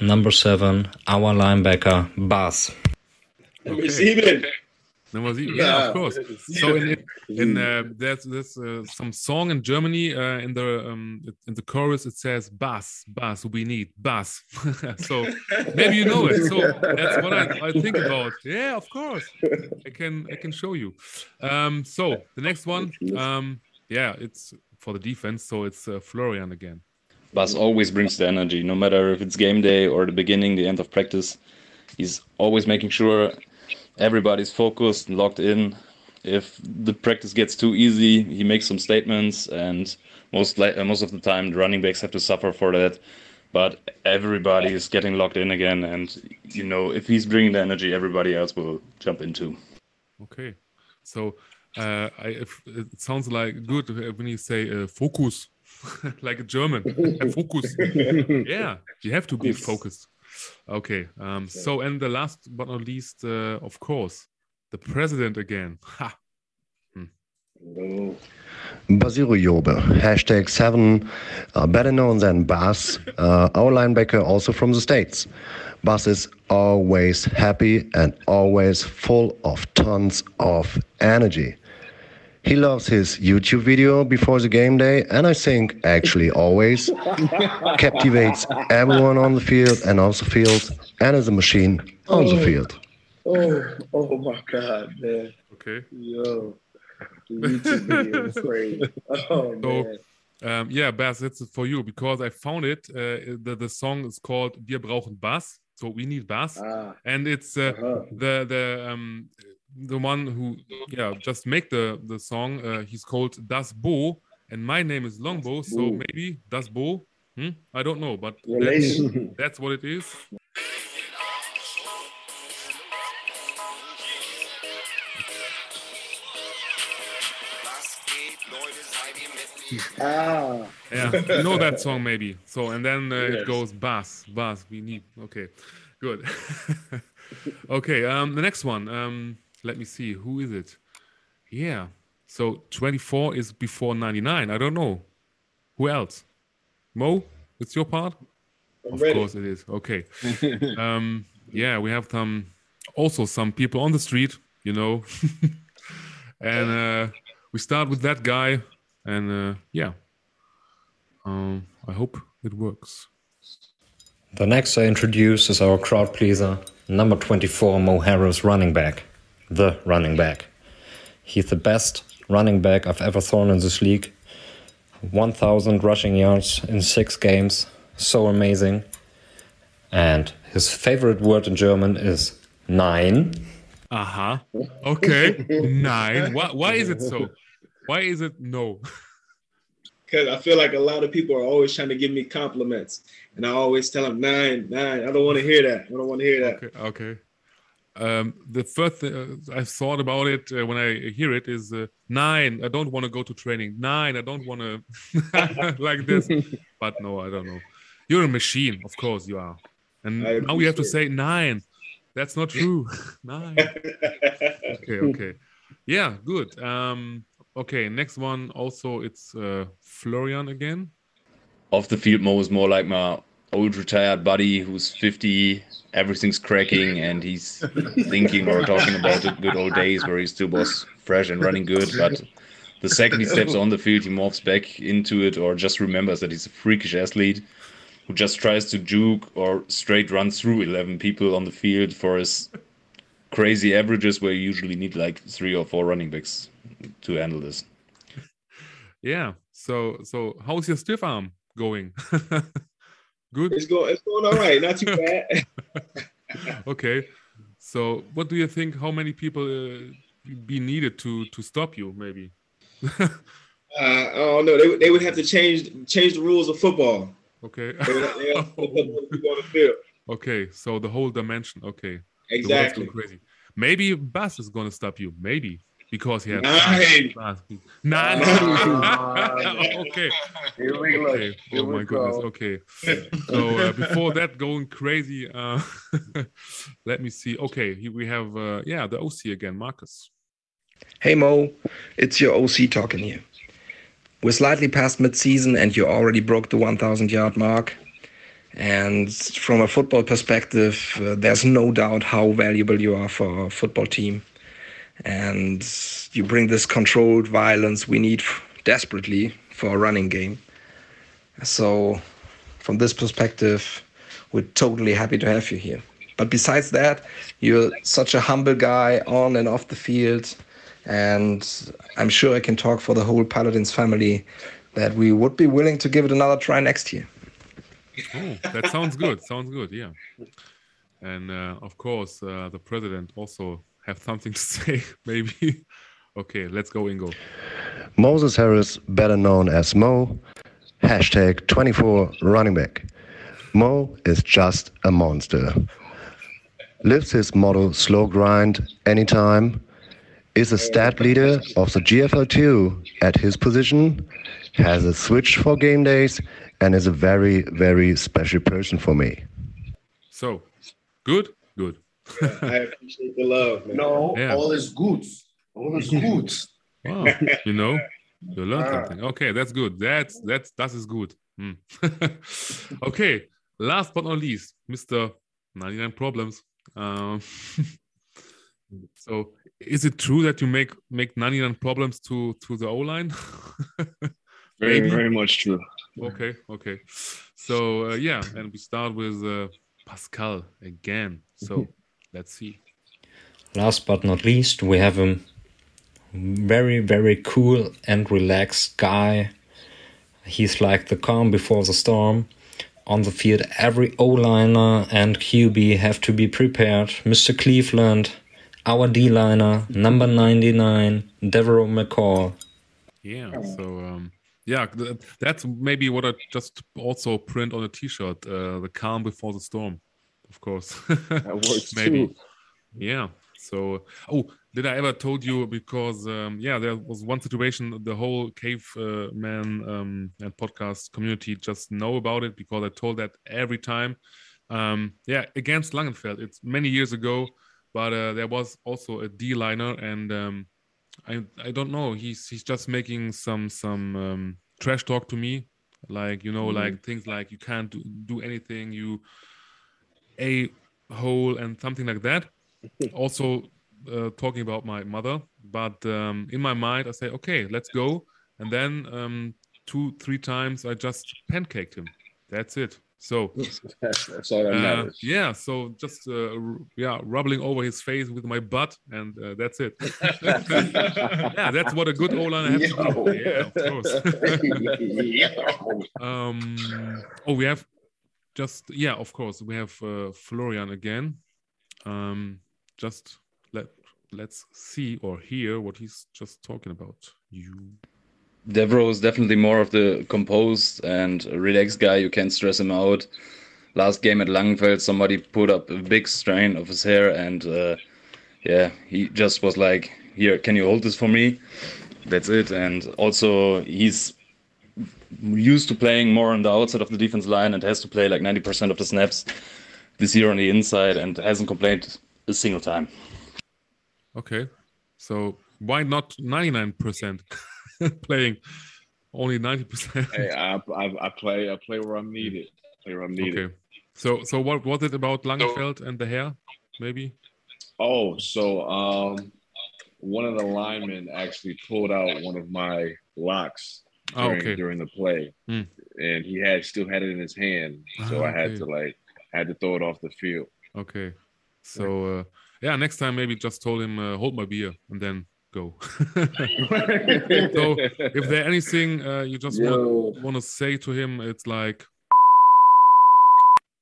number seven, our linebacker, Bas. Number Okay. seven. Number seven. Yeah, Yeah. of course. So in in, in uh, there's there's uh, some song in Germany uh, in the um, in the chorus it says bass bass we need bass. so maybe you know it. So that's what I, I think about. Yeah, of course. I can I can show you. Um, so the next one, um, yeah, it's for the defense. So it's uh, Florian again. Bas always brings the energy, no matter if it's game day or the beginning, the end of practice. He's always making sure everybody's focused and locked in. If the practice gets too easy, he makes some statements, and most uh, most of the time, the running backs have to suffer for that. But everybody is getting locked in again, and you know, if he's bringing the energy, everybody else will jump into. Okay, so uh, I, if, it sounds like good when you say uh, focus, like a German. focus. yeah, you have to be focused. Okay. Um, so, and the last but not least, uh, of course, the president again. Ha. Hmm. Basiru Jobe, hashtag seven, uh, better known than Bas, uh, our linebacker also from the States. Bas is always happy and always full of tons of energy. He loves his YouTube video before the game day, and I think actually always captivates everyone on the field and off the field, and is a machine on the field. Oh, oh my God, man. Okay. Yo, the YouTube video is crazy. Oh, man. Um, yeah, Bas, it's for you because I found it. Uh, the, the song is called Wir brauchen Bass. So we need bass, ah. and it's uh, uh-huh. the the um, the one who yeah just make the the song uh, he's called Das Bo and my name is Longbo so maybe Das Bo hmm? I don't know but that's, that's what it is Ah. Yeah, you know that song maybe. So and then uh, yes. it goes bass, bass. We need okay, good. okay, um, the next one. Um, let me see. Who is it? Yeah. So 24 is before 99. I don't know. Who else? Mo, it's your part? I'm of ready. course it is. Okay. um, yeah, we have some also some people on the street, you know. and uh, we start with that guy. And uh, yeah. Um, I hope it works. The next I introduce is our crowd pleaser, number 24, Mo Harris, running back the running back. He's the best running back I've ever thrown in this league. 1,000 rushing yards in six games. So amazing. And his favorite word in German is nein. Uh huh. Okay. nein. Why, why is it so? Why is it no? Because I feel like a lot of people are always trying to give me compliments. And I always tell them nein, nein. I don't want to hear that. I don't want to hear that. Okay. okay. Um, the first thing uh, I thought about it uh, when I hear it is uh, nein. I don't want to go to training. Nein. I don't want to like this. But no, I don't know. You're a machine, of course you are. And now we have to say nein. That's not true. nein. okay. Okay. Yeah. Good. Um, okay. Next one. Also, it's uh, Florian again. Off the field, Mo is more like my old retired buddy who's 50 everything's cracking and he's thinking or talking about the good old days where he still was fresh and running good. But the second he steps on the field he morphs back into it or just remembers that he's a freakish athlete who just tries to juke or straight run through 11 people on the field for his crazy averages where you usually need like three or four running backs to handle this. Yeah. So so how's your stiff arm going Good. It's going. It's going all right. Not too bad. okay. So, what do you think? How many people uh, be needed to to stop you? Maybe. uh, I don't know. They, they would have to change change the rules of football. Okay. They okay. So the whole dimension. Okay. Exactly. Crazy. Maybe Bas is going to stop you. Maybe because he had nine. Nine. okay. Here we go. Okay. oh my goodness. Okay. So uh, before that, going crazy. Uh, let me see. Okay, here we have uh, yeah the OC again, Marcus. Hey Mo, it's your OC talking here. We're slightly past mid-season, and you already broke the 1,000 yard mark. And from a football perspective, uh, there's no doubt how valuable you are for our football team and you bring this controlled violence we need desperately for a running game. So, from this perspective, we're totally happy to have you here. But besides that, you're such a humble guy on and off the field, and I'm sure I can talk for the whole Paladins family that we would be willing to give it another try next year. Oh, that sounds good. sounds good. Yeah. And uh, of course, uh, the president also have something to say, maybe. okay, let's go, Ingo. Moses Harris, better known as Mo, hashtag 24 running back. Mo is just a monster. Lives his model slow grind anytime, is a stat leader of the GFL2 at his position, has a switch for game days, and is a very, very special person for me. So, good, good. Yeah, I appreciate the love. Man. No, yeah. all is good. All is good. wow, you know, you learn ah. something. Okay, that's good. That's that's that is good. Mm. okay, last but not least, Mister 99 Problems. Um, so, is it true that you make make 99 problems to to the O line? very, very much true. Okay, okay. So uh, yeah, and we start with uh, Pascal again. So let's see. Last but not least, we have a very, very cool and relaxed guy. He's like the calm before the storm. On the field, every O liner and QB have to be prepared. Mr. Cleveland, our D liner, number 99, Devereaux McCall. Yeah, so um, yeah, that's maybe what I just also print on a T-shirt. Uh, the calm before the storm, of course. that works maybe. Too. Yeah. So, oh, did I ever told you because um, yeah, there was one situation the whole caveman uh, um, and podcast community just know about it because I told that every time. Um, yeah, against Langenfeld, it's many years ago, but uh, there was also a D liner and um, I I don't know. He's he's just making some some um, trash talk to me, like you know, mm-hmm. like things like you can't do, do anything, you a hole and something like that. also uh, talking about my mother, but um, in my mind I say, okay, let's go, and then um, two three times I just pancaked him. That's it. So that's all that uh. Yeah, so just uh, yeah, rubbing over his face with my butt, and uh, that's it. yeah, that's what a good O has Yo. to do. Yeah, of course. um, oh, we have just yeah, of course, we have uh, Florian again. Um, just let let's see or hear what he's just talking about. You. Devereaux is definitely more of the composed and relaxed guy. You can't stress him out. Last game at Langenfeld, somebody put up a big strain of his hair, and uh, yeah, he just was like, "Here, can you hold this for me?" That's it. And also, he's used to playing more on the outside of the defense line and has to play like 90% of the snaps this year on the inside and hasn't complained a single time. Okay, so why not 99%? playing only 90%. hey, I, I, I, play I play where I'm needed. play where I'm needed. Okay. So so what was it about Langenfeld and the hair, maybe? Oh, so um, one of the linemen actually pulled out one of my locks during, oh, okay. during the play, mm. and he had still had it in his hand, so ah, I had okay. to like had to throw it off the field. Okay, so uh, yeah, next time maybe just told him uh, hold my beer and then go. so if there anything uh, you just want, want to say to him, it's like,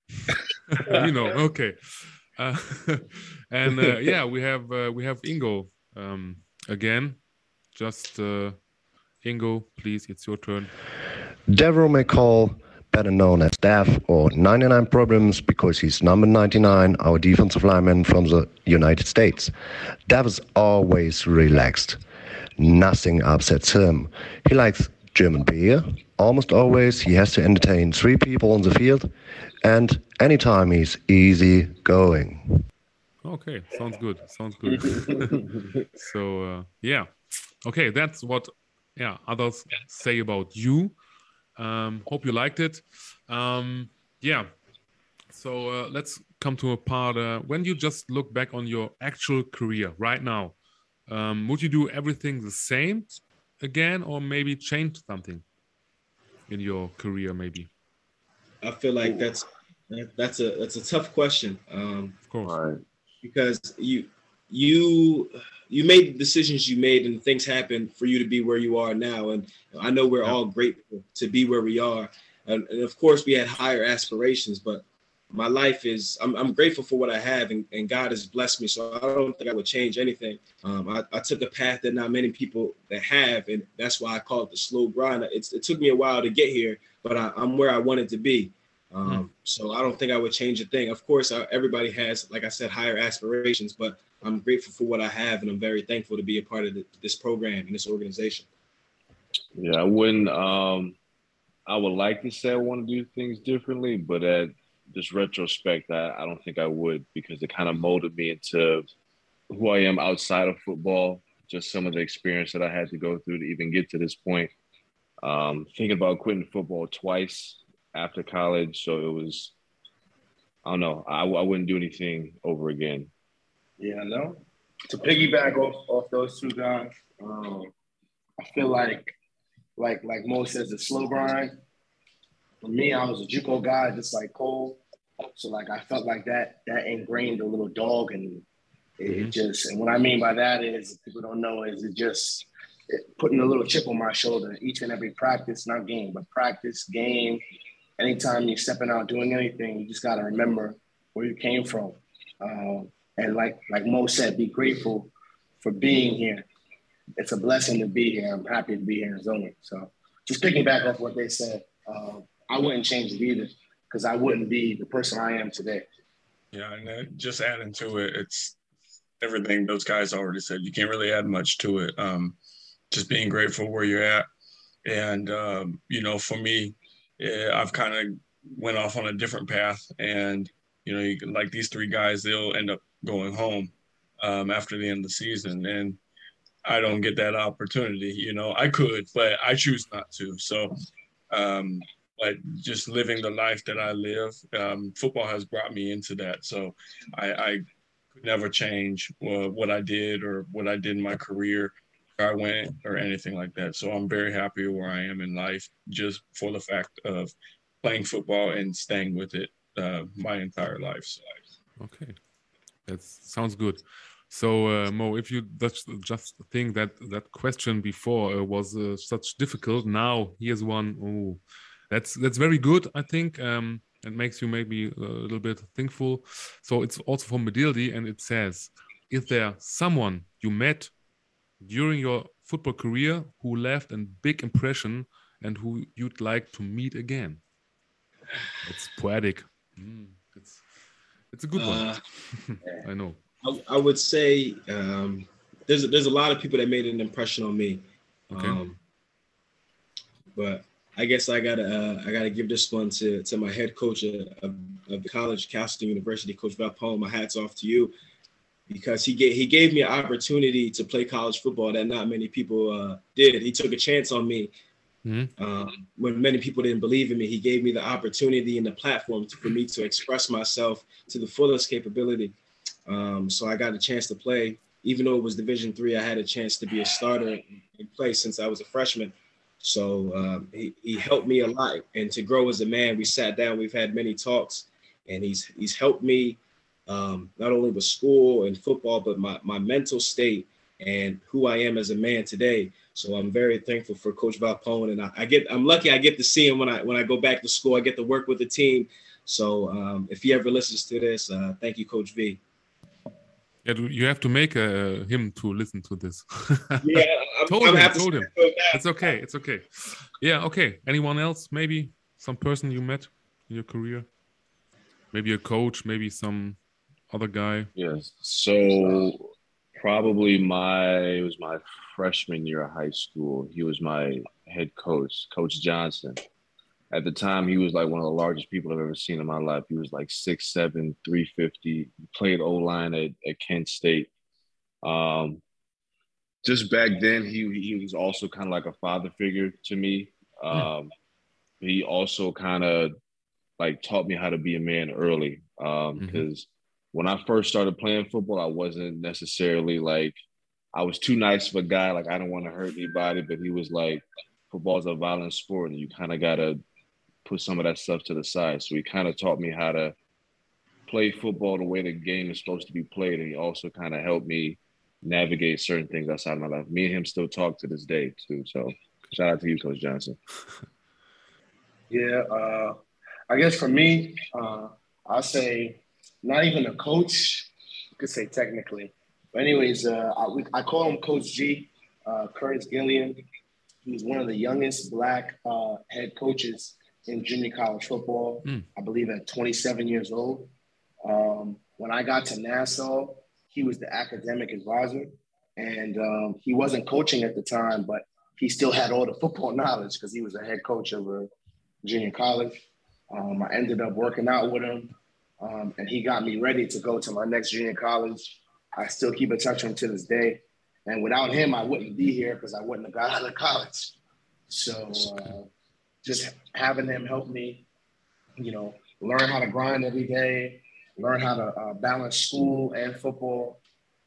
you know, okay. Uh, and uh, yeah, we have uh, we have Ingo um, again. Just uh, Ingo, please, it's your turn. Devereaux McCall better known as Dev or 99 Problems because he's number 99, our defensive lineman from the United States. Dev is always relaxed. Nothing upsets him. He likes German beer. Almost always he has to entertain three people on the field, and anytime he's easy going. Okay, sounds good. Sounds good. so uh, yeah, okay, that's what yeah others say about you. Um, hope you liked it. Um, yeah. So uh, let's come to a part uh, when you just look back on your actual career right now. Um, would you do everything the same again, or maybe change something in your career? Maybe. I feel like that's that's a that's a tough question. Um, of course, because you you you made the decisions you made and things happened for you to be where you are now and i know we're all grateful to be where we are and, and, of course we had higher aspirations but my life is I'm, I'm grateful for what I have and, and, God has blessed me. So I don't think I would change anything. Um, I, I, took a path that not many people that have, and that's why I call it the slow grind. It's, it took me a while to get here, but I, am where I wanted to be. Um, mm. So I don't think I would change a thing. Of course, I, everybody has, like I said, higher aspirations, but I'm grateful for what I have, and I'm very thankful to be a part of the, this program and this organization. Yeah, I wouldn't. Um, I would like to say I want to do things differently, but at this retrospect, I, I don't think I would because it kind of molded me into who I am outside of football. Just some of the experience that I had to go through to even get to this point. Um, thinking about quitting football twice after college, so it was. I don't know. I, I wouldn't do anything over again. Yeah, no. To piggyback off off those two guys, um, I feel like, like like Mo says, the slow grind for me, I was a JUCO guy, just like Cole. So like I felt like that that ingrained a little dog and it, mm-hmm. just and what I mean by that is people don't know is it just it, putting a little chip on my shoulder each and every practice, not game, but practice, game. Anytime you're stepping out doing anything, you just got to remember where you came from. Um, and like like Mo said, be grateful for being here. It's a blessing to be here. I'm happy to be here in Zona. So just picking back off what they said. Um, I wouldn't change it either because I wouldn't be the person I am today. Yeah, and just adding to it, it's everything those guys already said. You can't really add much to it. Um, just being grateful where you're at, and um, you know, for me, I've kind of went off on a different path, and you know, you, like these three guys, they'll end up going home um, after the end of the season, and I don't get that opportunity. You know, I could, but I choose not to. So, um, but just living the life that I live, um, football has brought me into that. So I, I could never change uh, what I did or what I did in my career, I went or anything like that. So I'm very happy where I am in life just for the fact of playing football and staying with it uh, my entire life. So. Okay, that sounds good. So uh, Mo, if you just think that that question before uh, was uh, such difficult, now here's one. Oh, that's that's very good. I think um, it makes you maybe a little bit thankful. So it's also from Medildi, and it says, "Is there someone you met during your football career who left a big impression and who you'd like to meet again?" It's poetic. Mm, it's it's a good uh, one. I know. I, I would say um, there's there's a lot of people that made an impression on me. Okay. Um, but I guess I gotta uh, I gotta give this one to, to my head coach of, of the college, Castleton University, Coach Valpone. My hats off to you because he gave he gave me an opportunity to play college football that not many people uh, did. He took a chance on me mm-hmm. um, when many people didn't believe in me. He gave me the opportunity and the platform to, for me to express myself to the fullest capability. Um, so I got a chance to play, even though it was Division three. I had a chance to be a starter and play since I was a freshman. So um, he, he helped me a lot. And to grow as a man, we sat down, we've had many talks, and he's he's helped me um, not only with school and football, but my, my mental state and who I am as a man today. So I'm very thankful for Coach Volpone, and I, I, get I'm lucky I get to see him when I when I go back to school. I get to work with the team. So um, if he ever listens to this, uh, thank you, Coach V. Yeah, you have to make uh, him to listen to this. yeah, I'm, told I'm him, told him. It's okay. It's okay. Yeah, okay. Anyone else? Maybe some person you met in your career? Maybe a coach, maybe some other guy. Yes. So probably my it was my freshman year of high school. He was my head coach, Coach Johnson. At the time, he was like one of the largest people I've ever seen in my life. He was like 6'7, 350. He played O line at, at Kent State. Um, just back then, he he was also kind of like a father figure to me. Um, He also kind of like taught me how to be a man early. Because um, mm-hmm. When I first started playing football, I wasn't necessarily like I was too nice of a guy. Like I don't want to hurt anybody, but he was like, football's a violent sport, and you kind of gotta put some of that stuff to the side. So he kind of taught me how to play football the way the game is supposed to be played, and he also kind of helped me navigate certain things outside of my life. Me and him still talk to this day too. So shout out to you, Coach Johnson. Yeah, uh, I guess for me, uh, I'll say not even a coach. You could say technically, but anyways, uh, I, I call him Coach G, uh, Curtis Gilliam. He's one of the youngest black uh, head coaches in junior college football. Mm. I believe at 27 years old. Um, when I got to Nassau, he was the academic advisor, and um, he wasn't coaching at the time, but he still had all the football knowledge because he was a head coach of a junior college. Um, I ended up working out with him, um, and he got me ready to go to my next junior college. I still keep in touch with him to this day. And without him, I wouldn't be here because I wouldn't have got out of college. So uh, just having him help me, you know, learn how to grind every day, learn how to uh, balance school and football.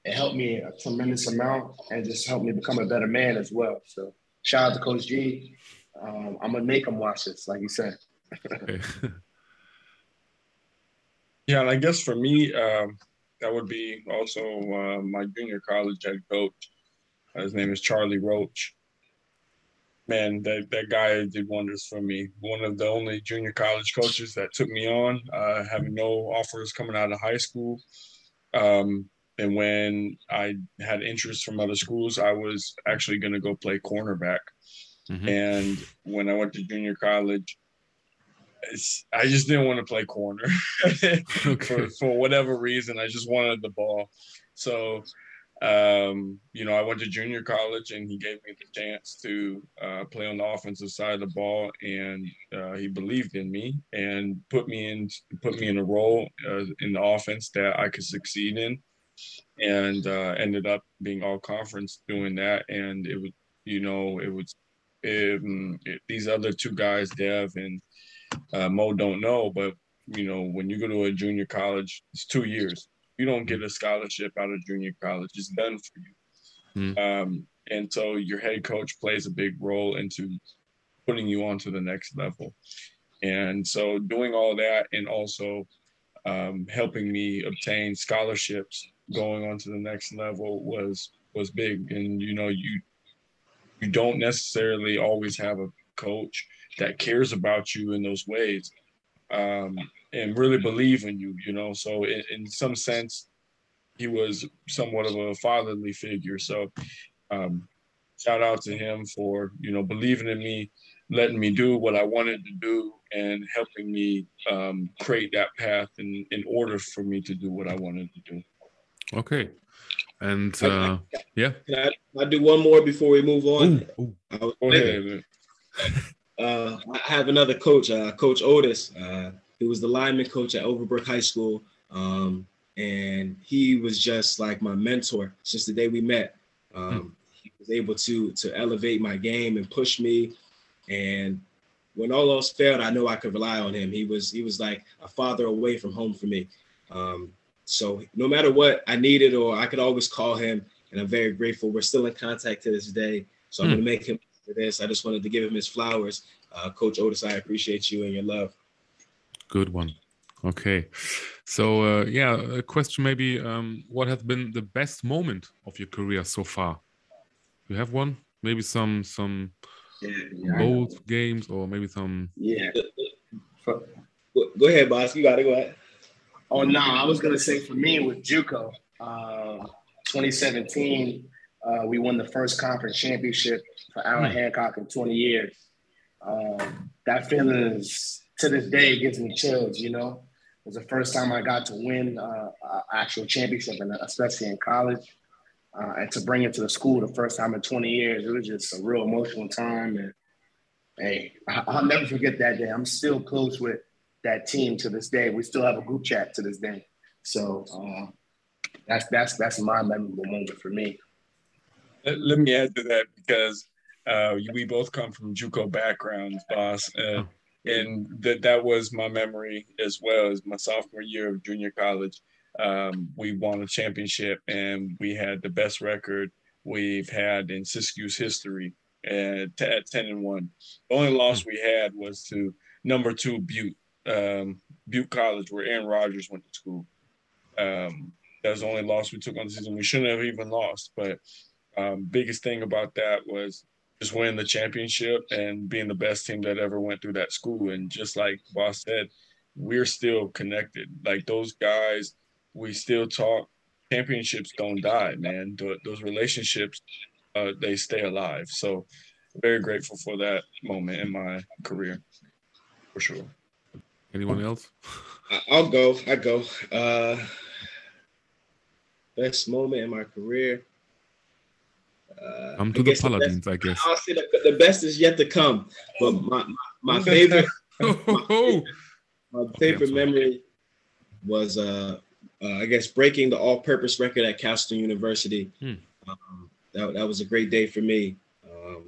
It helped me a tremendous amount and just helped me become a better man as well. So shout out to Coach G. Um, I'm gonna make him watch this, like you said. yeah, and I guess for me, um, that would be also uh, my junior college head coach. His name is Charlie Roach man, that, that guy did wonders for me. One of the only junior college coaches that took me on, uh, having no offers coming out of high school. Um, and when I had interest from other schools, I was actually going to go play cornerback. Mm-hmm. And when I went to junior college, I just didn't want to play corner okay. for, for whatever reason. I just wanted the ball. So um, you know, I went to junior college and he gave me the chance to uh, play on the offensive side of the ball, and uh, he believed in me and put me in put me in a role uh, in the offense that I could succeed in, and uh, ended up being all conference doing that. And it was, you know, it was it, it, these other two guys, Dev and uh, Mo, don't know, but you know, when you go to a junior college, it's two years you don't get a scholarship out of junior college. It's done for you. Mm. Um, and so your head coach plays a big role into putting you on to the next level. And so doing all that and also um, helping me obtain scholarships going on to the next level was was big. And you know, you you don't necessarily always have a coach that cares about you in those ways. Um, and really believe in you, you know. So in, in some sense, he was somewhat of a fatherly figure. So um, shout out to him for you know believing in me, letting me do what I wanted to do, and helping me um, create that path in in order for me to do what I wanted to do. Okay. And uh, yeah, can I, can I, do one more before we move on? Ooh, ooh. Go ahead. Uh, I have another coach, uh, Coach Otis. Uh, he was the lineman coach at Overbrook High School. Um, and he was just like my mentor since the day we met. Um, he was able to to elevate my game and push me. And when all else failed, I know I could rely on him. He was he was like a father away from home for me. Um, so no matter what I needed, or I could always call him, and I'm very grateful. We're still in contact to this day. So I'm hmm. gonna make him for this. I just wanted to give him his flowers. Uh, Coach Otis, I appreciate you and your love. Good one. Okay. So uh, yeah, a question maybe: um, What has been the best moment of your career so far? You have one? Maybe some some yeah, yeah, old games, or maybe some. Yeah. Go ahead, boss. You got it. Go ahead. Oh no, I was gonna say for me with JUCO, uh, 2017, uh, we won the first conference championship for Allan hmm. Hancock in 20 years. Um, that feeling is to this day gives me chills. You know, it was the first time I got to win uh, actual championship, and especially in college, uh, and to bring it to the school the first time in 20 years, it was just a real emotional time. And hey, I'll never forget that day. I'm still close with that team to this day. We still have a group chat to this day. So uh, that's that's that's my memorable moment for me. Let me add to that because uh, we both come from JUCO backgrounds, boss. Uh, and that that was my memory as well as my sophomore year of junior college. Um, we won a championship and we had the best record we've had in Siskiyou's history at, at 10 and 1. The only loss we had was to number two Butte, um, Butte College, where Aaron Rodgers went to school. Um, that was the only loss we took on the season. We shouldn't have even lost, but um, biggest thing about that was just winning the championship and being the best team that ever went through that school. And just like Boss said, we're still connected. Like those guys, we still talk. Championships don't die, man. those relationships, uh, they stay alive. So, very grateful for that moment in my career, for sure. Anyone else? I'll go. I go. Uh, best moment in my career. Uh, come to the Paladins, I guess. I'll say the, the best is yet to come. But my my, my favorite, my, my favorite memory was uh, uh, I guess breaking the all-purpose record at Castleton University. Hmm. Um, that that was a great day for me. Um,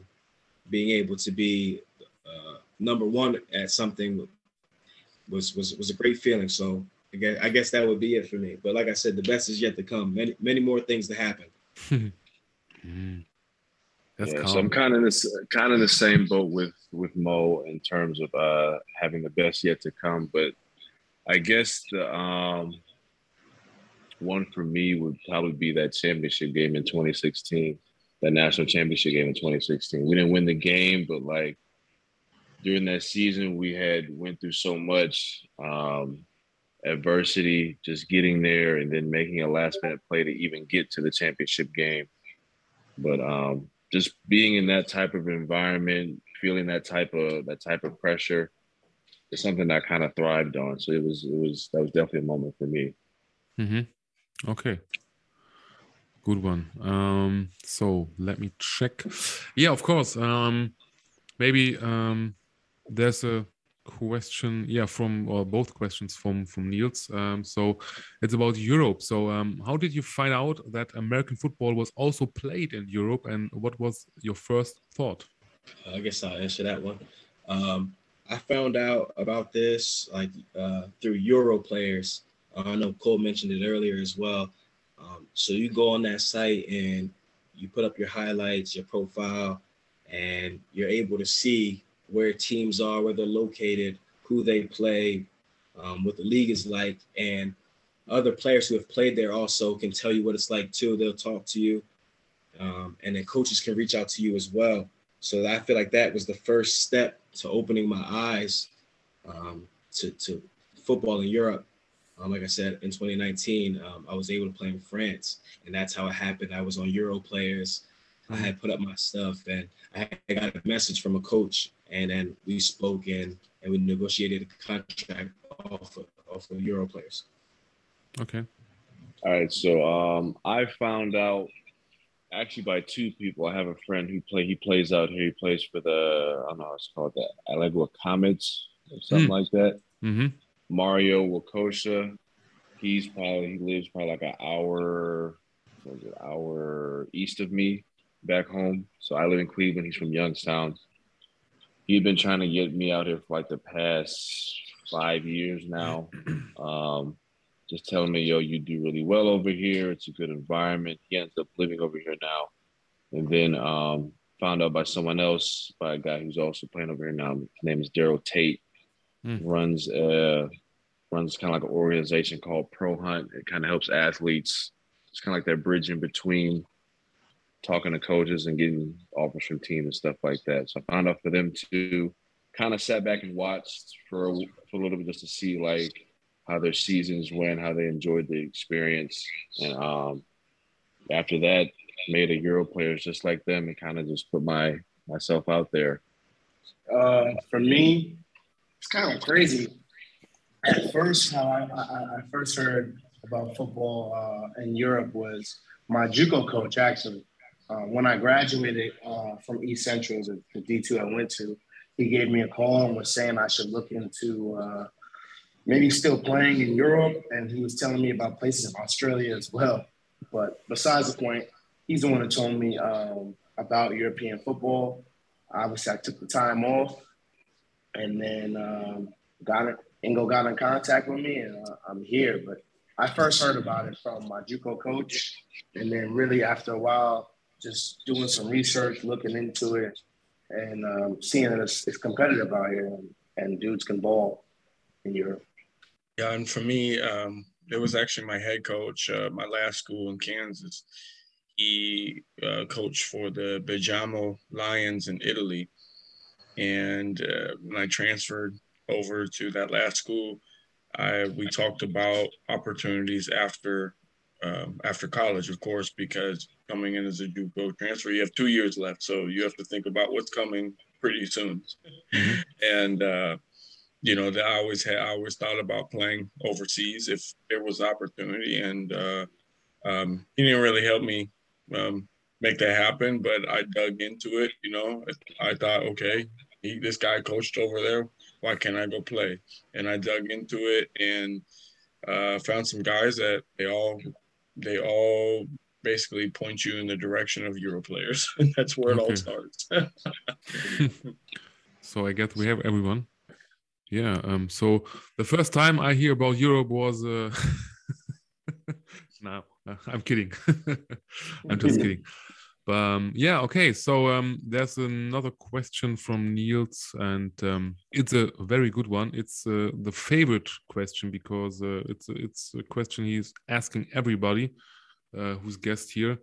being able to be uh, number one at something was was was a great feeling. So I guess, I guess that would be it for me. But like I said, the best is yet to come. Many many more things to happen. mm. yeah, so I'm kind of this kind of the same boat with with Mo in terms of uh, having the best yet to come. But I guess the um, one for me would probably be that championship game in 2016, that national championship game in 2016. We didn't win the game, but like during that season, we had went through so much um, adversity, just getting there and then making a last minute play to even get to the championship game. But um, just being in that type of environment, feeling that type of that type of pressure, is something that I kind of thrived on. So it was it was that was definitely a moment for me. Mm-hmm. Okay. Good one. Um, so let me check. Yeah, of course. Um, maybe um, there's a question yeah from or both questions from from niels. Um, so it's about europe. So um, how did you find out that american football was also played in europe and what was your first thought? I guess i'll answer that one. Um, i found out about this like uh, through euro players. Uh, i know cole mentioned it earlier as well. Um, so you go on that site and you put up your highlights your profile and you're able to see where teams are, where they're located, who they play, um, what the league is like, and other players who have played there also can tell you what it's like too. They'll talk to you, um, and then coaches can reach out to you as well. So I feel like that was the first step to opening my eyes um, to, to football in Europe. Um, like I said, in 2019, um, I was able to play in France, and that's how it happened. I was on Euro Players. I had put up my stuff, and I got a message from a coach and then we spoke and and we negotiated a contract off of, off of Euro players. Okay. All right. So um, I found out actually by two people. I have a friend who play. He plays out here. He plays for the I don't know how it's called the Allegua Comets or something mm. like that. Mm-hmm. Mario Wakosha. He's probably he lives probably like an hour, what is it, hour east of me back home. So I live in Cleveland. He's from Youngstown he'd been trying to get me out here for like the past five years now. Um, just telling me, yo, you do really well over here. It's a good environment. He ends up living over here now. And then um, found out by someone else, by a guy who's also playing over here now. His name is Daryl Tate. Mm. Runs uh runs kind of like an organization called Pro Hunt. It kind of helps athletes. It's kind of like that bridge in between talking to coaches and getting offers from teams and stuff like that. So I found out for them to kind of sat back and watched for a, for a little bit just to see like how their seasons went, how they enjoyed the experience, and um, after that, made a Euro players just like them and kind of just put my myself out there. Uh, for me, it's kind of crazy. At first, how I, I, I first heard about football uh, in Europe was my JUCO coach actually. Uh, when I graduated uh, from East Central, the D2 I went to, he gave me a call and was saying I should look into uh, maybe still playing in Europe. And he was telling me about places in Australia as well. But besides the point, he's the one that told me um, about European football. Obviously, I took the time off and then um, got it. Ingo got in contact with me, and uh, I'm here. But I first heard about it from my JUCO coach, and then really after a while, just doing some research, looking into it, and um, seeing that it's, it's, competitive out here and, and, dudes can ball in Europe. Yeah, and for me, um, it was actually my head coach, uh, my last school in Kansas. He uh, coached for the Bergamo Lions in Italy. And uh, when I transferred over to that last school, I we talked about opportunities after um, after college, of course, because coming in as a JUCO transfer, you have two years left, so you have to think about what's coming pretty soon. Mm-hmm. And uh, you know, that I always had, I always thought about playing overseas if there was opportunity, and uh, um, he didn't really help me um, make that happen, but I dug into it. You know, I thought, okay, he, this guy coached over there. Why can't I go play? And I dug into it and uh, found some guys that they all they all basically point you in the direction of Euro players. And that's where okay. it all starts. so I guess we have everyone. Yeah. Um. So the first time I hear about Europe was. Uh... no, I'm kidding. I'm just kidding. Um, yeah, okay. So um, there's another question from Niels, and um, it's a very good one. It's uh, the favorite question because uh, it's it's a question he's asking everybody uh, who's guest here,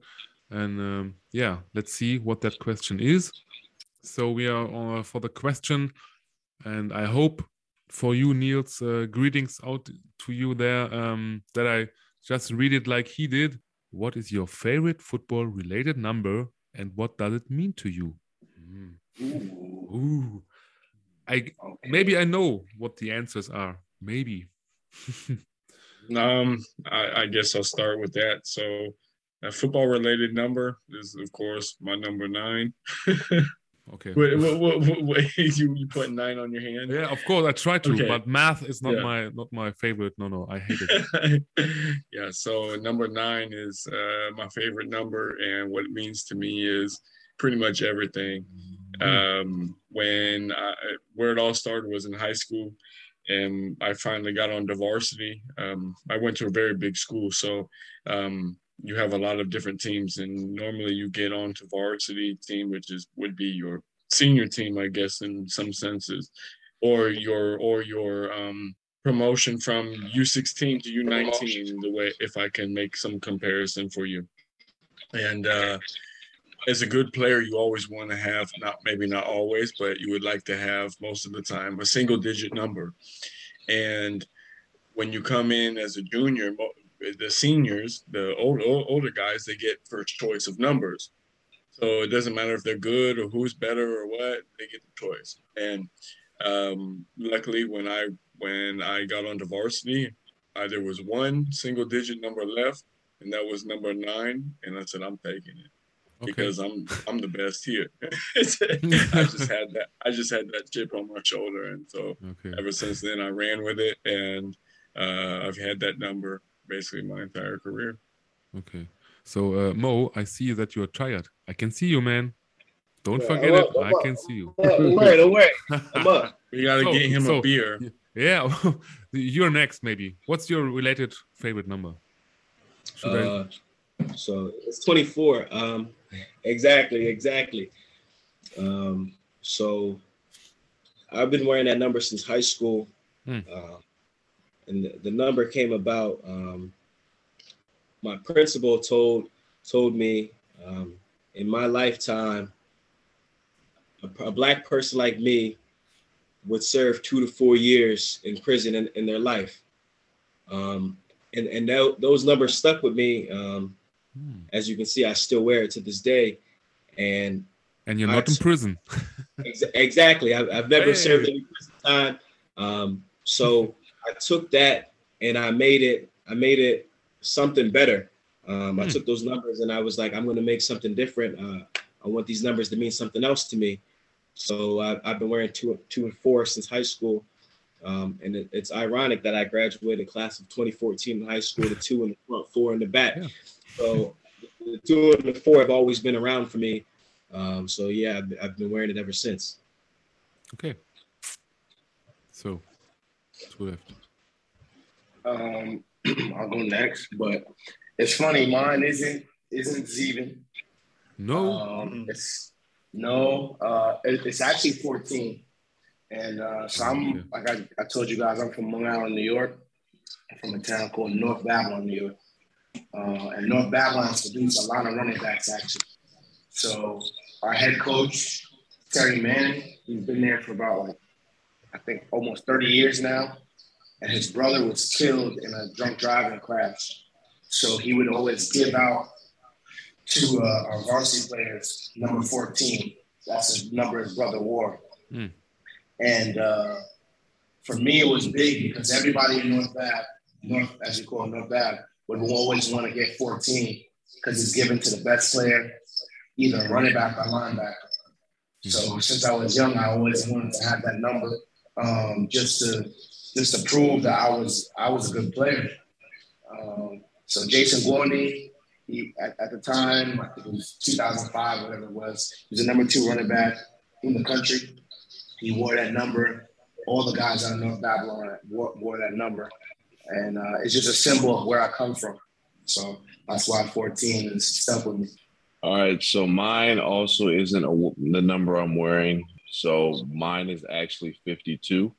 and um, yeah, let's see what that question is. So we are for the question, and I hope for you, Niels, uh, greetings out to you there. Um, that I just read it like he did. What is your favorite football related number and what does it mean to you? Mm. Ooh. Ooh. I okay. maybe I know what the answers are. Maybe. um, I, I, guess I'll start with that. So, a football related number is, of course, my number nine. Okay. Wait, what, what, what, you you put nine on your hand? Yeah, of course I try to, okay. but math is not yeah. my not my favorite. No, no, I hate it. yeah, so number nine is uh, my favorite number, and what it means to me is pretty much everything. Mm-hmm. Um, when I, where it all started was in high school, and I finally got on to varsity. Um, I went to a very big school, so um, you have a lot of different teams, and normally you get on to varsity team, which is would be your senior team, I guess, in some senses, or your or your um, promotion from U16 to U19. The way, if I can make some comparison for you, and uh, as a good player, you always want to have not maybe not always, but you would like to have most of the time a single digit number, and when you come in as a junior, the seniors, the old, older guys, they get first choice of numbers. So it doesn't matter if they're good or who's better or what, they get the choice. And um, luckily, when I when I got onto varsity, uh, there was one single digit number left, and that was number nine. And I said, I'm taking it okay. because I'm I'm the best here. I just had that I just had that chip on my shoulder, and so okay. ever since then I ran with it, and uh, I've had that number basically my entire career. Okay. So uh, Mo, I see that you're tired. I can see you, man. Don't yeah, forget it. I can see you. Wait, wait. I'm. We gotta so, get him so, a beer. Yeah, you're next. Maybe. What's your related favorite number? Uh, so it's 24. Um, exactly, exactly. Um, so I've been wearing that number since high school. Uh, and the, the number came about. Um, my principal told told me um, in my lifetime, a, a, black person like me would serve two to four years in prison in, in their life. Um, and and that, those numbers stuck with me. Um, hmm. As you can see, I still wear it to this day. And and you're not in prison. ex- exactly. I've, I've never hey. served any prison time. Um, so I took that and I made it, I made it something better. Um, I hmm. took those numbers and I was like, I'm going to make something different. Uh, I want these numbers to mean something else to me. So I've, I've been wearing two, two and four since high school. Um, and it, it's ironic that I graduated class of 2014 in high school, the two in the front, four in the back. Yeah. So the two and the four have always been around for me. Um, so yeah, I've, I've been wearing it ever since. Okay. So left. Um, I'll go next, but it's funny. Mine isn't isn't Zeven. No. Um, it's no. Uh, it, it's actually 14, and uh, so I'm like I, I told you guys, I'm from Long Island, New York. I'm from a town called North Babylon, New York. Uh, and North Babylon produced a lot of running backs actually. So our head coach Terry Manning, he's been there for about like I think almost 30 years now. And his brother was killed in a drunk driving crash. So he would always give out to uh, our varsity players number 14. That's the number his brother wore. Mm. And uh, for me, it was big because everybody in North Bath, North as you call it, North Bath, would always want to get 14 because it's given to the best player, either running back or linebacker. So since I was young, I always wanted to have that number, um, just to just to prove that I was I was a good player. Um, so Jason Gwaltney, he, at, at, the time, I think it was 2005, whatever it was, he was the number two running back in the country. He wore that number. All the guys out of North Babylon wore, wore that number. And uh, it's just a symbol of where I come from. So that's why 14 is stuck with me. All right. So mine also isn't a, the number I'm wearing. So mine is actually 52.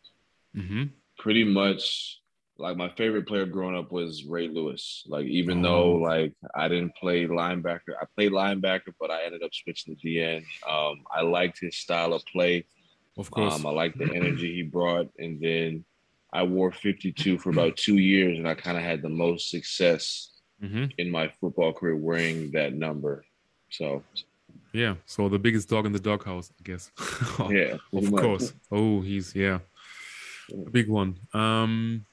Mm-hmm. Pretty much like my favorite player growing up was Ray Lewis. Like even oh. though like I didn't play linebacker, I played linebacker, but I ended up switching to DE. Um, I liked his style of play. Of course, um, I liked the energy he brought, and then I wore 52 for about two years, and I kind of had the most success mm-hmm. in my football career wearing that number. So, yeah. So the biggest dog in the doghouse, I guess. yeah, of much. course. Oh, he's yeah, a big one. Um,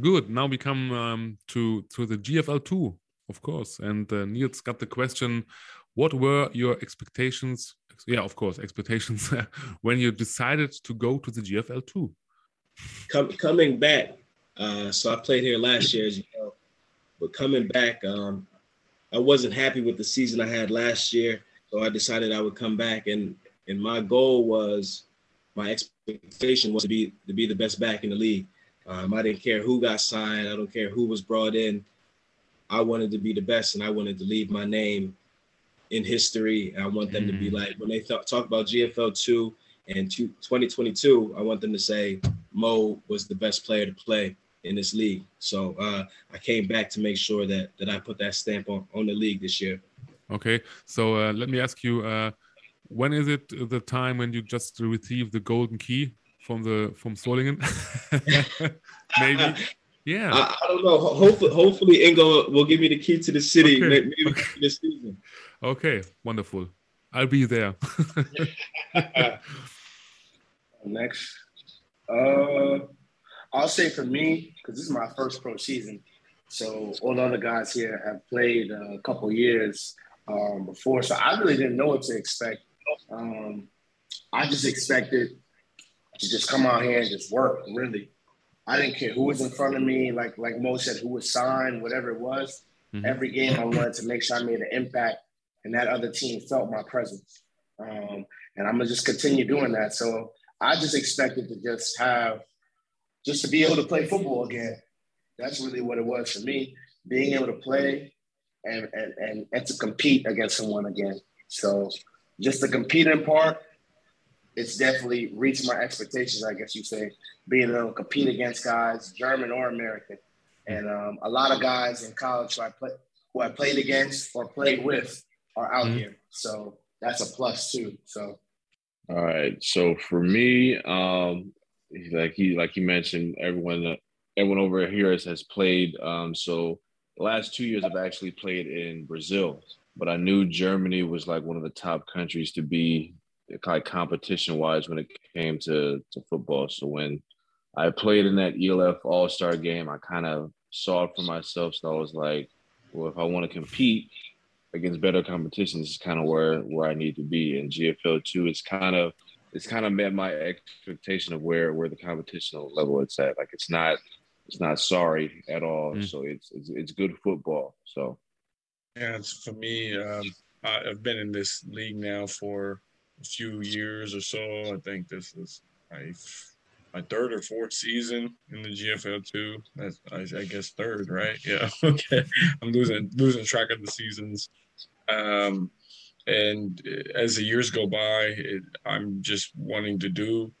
Good. Now we come um, to to the GFL two, of course. And uh, Niels got the question: What were your expectations? Yeah, of course, expectations when you decided to go to the GFL two. Com- coming back, uh, so I played here last year, as you know, but coming back, um, I wasn't happy with the season I had last year, so I decided I would come back, and and my goal was, my expectation was to be to be the best back in the league. Um, I didn't care who got signed. I don't care who was brought in. I wanted to be the best, and I wanted to leave my name in history. And I want them mm. to be mm. like when they th- talk about GFL two and two, 2022. I want them to say Mo was the best player to play in this league. So uh, I came back to make sure that that I put that stamp on on the league this year. Okay, so uh, let me ask you. Uh, when is it the time when you just receive the golden key from the from Solingen. Maybe. Yeah. I, I, don't know. Hopefully, hopefully Ingo will give me the key to the city okay. maybe okay. this season. Okay, wonderful. I'll be there. Next, uh, I'll say for me because this is my first pro season, so all the other guys here have played a couple years um, before, so I really didn't know what to expect. Um, I just expected to just come out here and just work. Really, I didn't care who was in front of me. Like like Mo said, who was signed, whatever it was. Mm-hmm. Every game, I wanted to make sure I made an impact, and that other team felt my presence. Um, and I'm gonna just continue doing that. So I just expected to just have, just to be able to play football again. That's really what it was for me, being able to play and and and, and to compete against someone again. So just the competing part it's definitely reached my expectations, I guess you say, being able to compete against guys, German or American. And um, a lot of guys in college who I, play, who I played against or played with are out mm-hmm. here. So that's a plus too. So. All right. So for me, um, like he like you mentioned, everyone everyone over here has, has played. Um, so the last two years I've actually played in Brazil, but I knew Germany was like one of the top countries to be like competition wise when it came to to football. So when I played in that ELF All Star game, I kind of saw it for myself. So I was like, well, if I want to compete against better competition, this is kind of where where I need to be. And GFL two is kind of it's kind of met my expectation of where where the competition level it's at. Like it's not it's not sorry at all. Mm. So it's, it's, it's good football. So it's for me. Um, I've been in this league now for a few years or so. I think this is my my third or fourth season in the GFL two. I, I guess third, right? Yeah. okay. I'm losing losing track of the seasons. Um, and as the years go by, it, I'm just wanting to do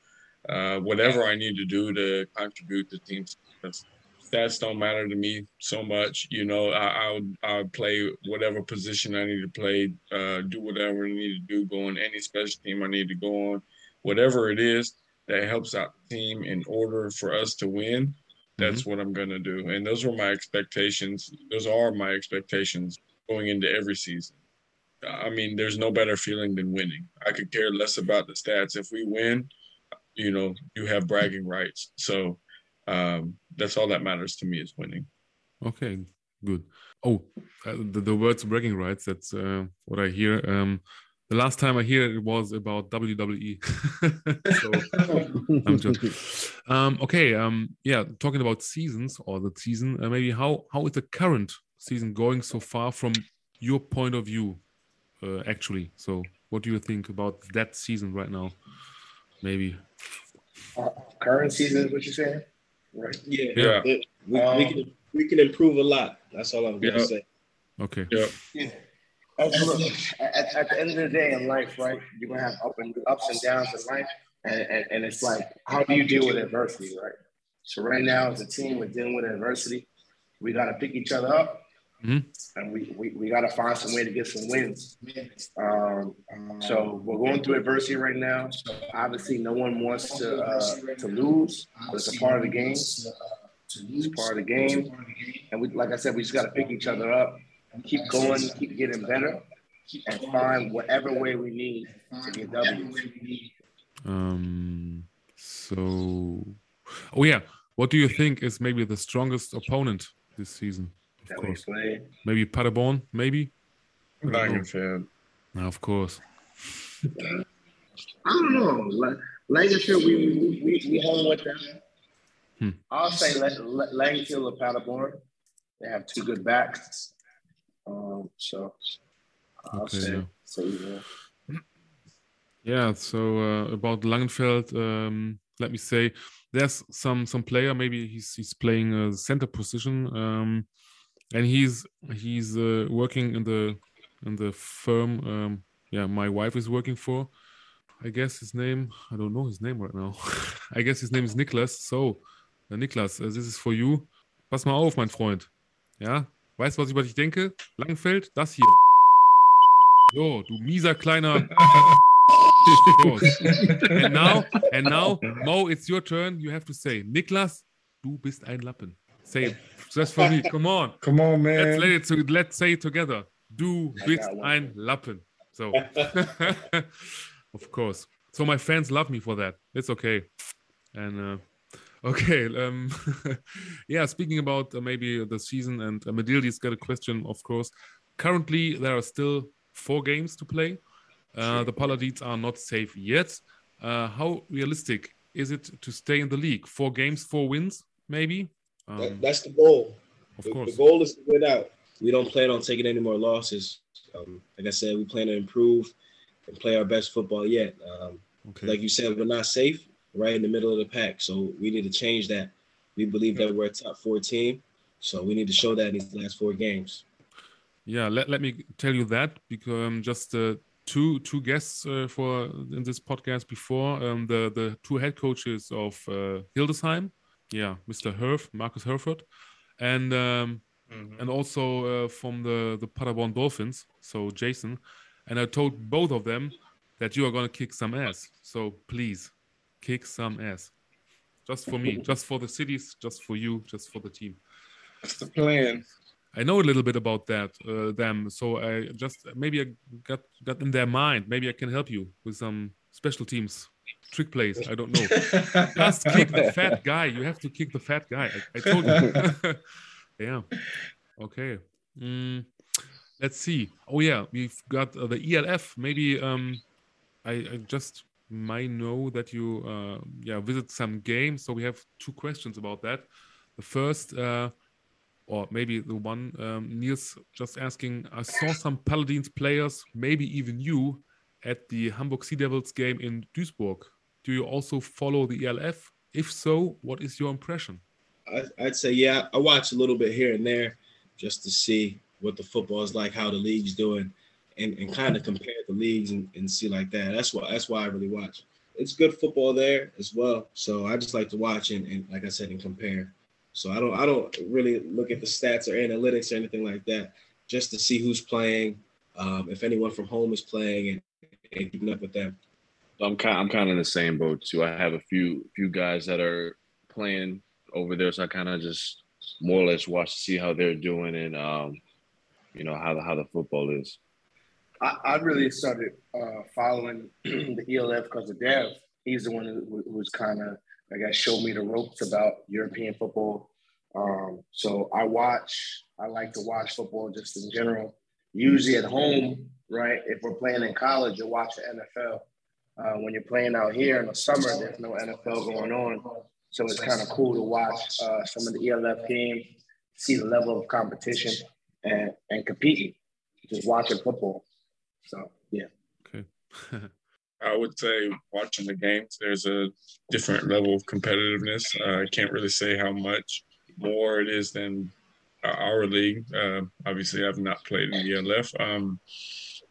uh, whatever I need to do to contribute to team success stats don't matter to me so much. You know, I, I would I would play whatever position I need to play, uh, do whatever I need to do, go on any special team I need to go on, whatever it is that helps out the team in order for us to win. that's mm-hmm. what I'm gonna do. And those were my expectations. Those are my expectations going into every season. I mean, there's no better feeling than winning. I could care less about the stats. If we win, you know, you have bragging rights. So um, that's all that matters to me is winning. Okay, good. Oh, uh, the, the words bragging rights. That's uh, what I hear. Um, the last time I hear it was about WWE. so I'm just um, okay. Um, yeah, talking about seasons or the season, uh, maybe how how is the current season going so far from your point of view? Uh, actually, so what do you think about that season right now? Maybe uh, current season is what you're saying, right? Yeah, yeah. It, we, um, we, can we can improve a lot. That's all I'm gonna yeah. say. Okay. Yeah. yeah. Look, at, at, the end of the day in life, right, you're gonna have up and ups and downs in life, and, and, and it's like, how do you deal with adversity, right? So right now, as a team, we're dealing with adversity. We gotta pick each other up, mm-hmm. and we, we we gotta find some way to get some wins. Um, so we're going through adversity right now. So Obviously, no one wants to uh, to lose, but it's a part of the game. It's part of the game, and we, like I said, we just gotta pick each other up keep going, keep getting better, and find whatever way we need to get W. Um. So, oh yeah, what do you think is maybe the strongest opponent this season? Of that course, maybe Paderborn, maybe. Langenfeld. No, of course. I don't know. Like Langenfeld, we we we, we hung with them. Hmm. I'll say Langenfeld or Paderborn. They have two good backs. Um, so I'll okay, say, yeah. say yeah. Yeah. So uh, about Langenfeld, um, let me say there's some some player maybe he's he's playing a center position, um, and he's he's uh, working in the in the firm. Um, yeah, my wife is working for. I guess his name. I don't know his name right now. I guess his name is Niklas. So, uh, Niklas, uh, this is for you. Pass mal auf, mein Freund. Ja, Weißt du, was ich über dich denke? Langenfeld, das hier. So, du mieser kleiner. and now, and now, Mo, it's your turn. You have to say, Niklas, du bist ein Lappen. Say it just for me. Come on. Come on, man. Let's, let it to, let's say it together. Du bist ein Lappen. So, of course. So my fans love me for that. It's okay. And uh, Okay. Um, yeah. Speaking about uh, maybe the season, and uh, Medildi's got a question, of course. Currently, there are still four games to play. Uh, the Paladins are not safe yet. Uh, how realistic is it to stay in the league? Four games, four wins, maybe. Um, that, that's the goal. Of the, course. The goal is to win out. We don't plan on taking any more losses. Um, like I said, we plan to improve and play our best football yet. Um, okay. Like you said, we're not safe right in the middle of the pack. So we need to change that. We believe that we're a top four team. So we need to show that in these last four games. Yeah, let, let me tell you that because um, just uh, two two guests uh, for in this podcast before um, the the two head coaches of uh, Hildesheim, yeah, Mr. Herf, Marcus Herford, and um, mm-hmm. and also uh, from the the Paderborn Dolphins, so Jason, and I told both of them that you are gonna kick some ass. So please kick some ass. Just for me, just for the cities, just for you, just for the team. That's the plan. I know a little bit about that uh, them, so I just maybe I got got in their mind. Maybe I can help you with some special teams, trick plays. I don't know. just kick the fat guy. You have to kick the fat guy. I, I told you. yeah. Okay. Mm, let's see. Oh yeah, we've got uh, the ELF. Maybe um, I, I just might know that you uh, yeah visit some games. So we have two questions about that. The first, uh, or maybe the one um, Niels just asking. I saw some Paladins players, maybe even you, at the Hamburg Sea Devils game in Duisburg. Do you also follow the ELF? If so, what is your impression? I'd say yeah. I watch a little bit here and there just to see what the football is like, how the league's doing and, and kind of compare the leagues and, and see like that. That's why that's why I really watch. It's good football there as well. So I just like to watch and, and like I said and compare. So I don't I don't really look at the stats or analytics or anything like that, just to see who's playing, um, if anyone from home is playing and, and keeping up with them. I'm kind I'm kind of in the same boat too. I have a few few guys that are playing over there, so I kind of just more or less watch to see how they're doing and um, you know how the how the football is. I, I really started uh, following the ELF because of Dev. He's the one who, who was kind of I guess showed me the ropes about European football. Um, so I watch. I like to watch football just in general. Usually at home, right? If we're playing in college, you watch the NFL. Uh, when you're playing out here in the summer, there's no NFL going on. So it's kind of cool to watch uh, some of the ELF games, see the level of competition, and and competing, just watching football. So yeah. Okay. I would say watching the games, there's a different level of competitiveness. Uh, I can't really say how much more it is than our league. Uh, obviously, I've not played in the ELF. Um,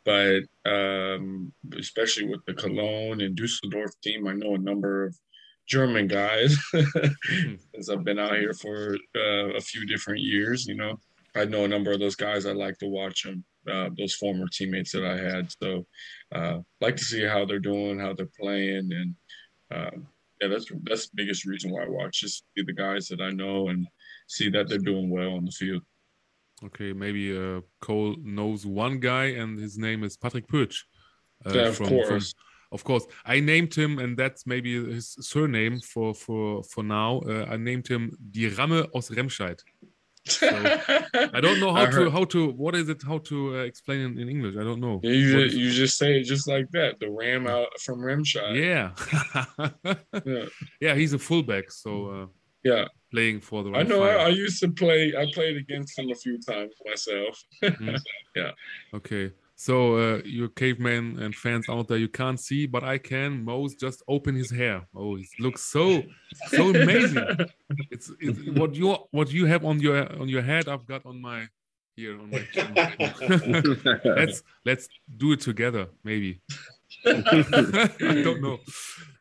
but um, especially with the Cologne and Dusseldorf team, I know a number of German guys, as I've been out here for uh, a few different years. You know, I know a number of those guys. I like to watch them. Uh, those former teammates that I had. So, uh, like to see how they're doing, how they're playing, and uh, yeah, that's that's the biggest reason why I watch. Just see the guys that I know and see that they're doing well on the field. Okay, maybe uh, Cole knows one guy, and his name is Patrick Pötsch. Uh, yeah, of from, course. From, of course, I named him, and that's maybe his surname for for for now. Uh, I named him Die Ramme aus Remscheid. So, I don't know how to how to what is it how to uh, explain in, in, English. I don't know. Yeah, you just, you just say it just like that. The ram out from Remscheid. Yeah. yeah. yeah, he's a fullback, so uh, yeah, playing for the. I know. I, I, used to play. I played against him a few times myself. mm-hmm. Yeah. Okay. So uh, you cavemen and fans out there, you can't see, but I can. Mo's just open his hair. Oh, it looks so so amazing. it's, it's what you what you have on your on your head. I've got on my here on my let's let's do it together, maybe. I don't know.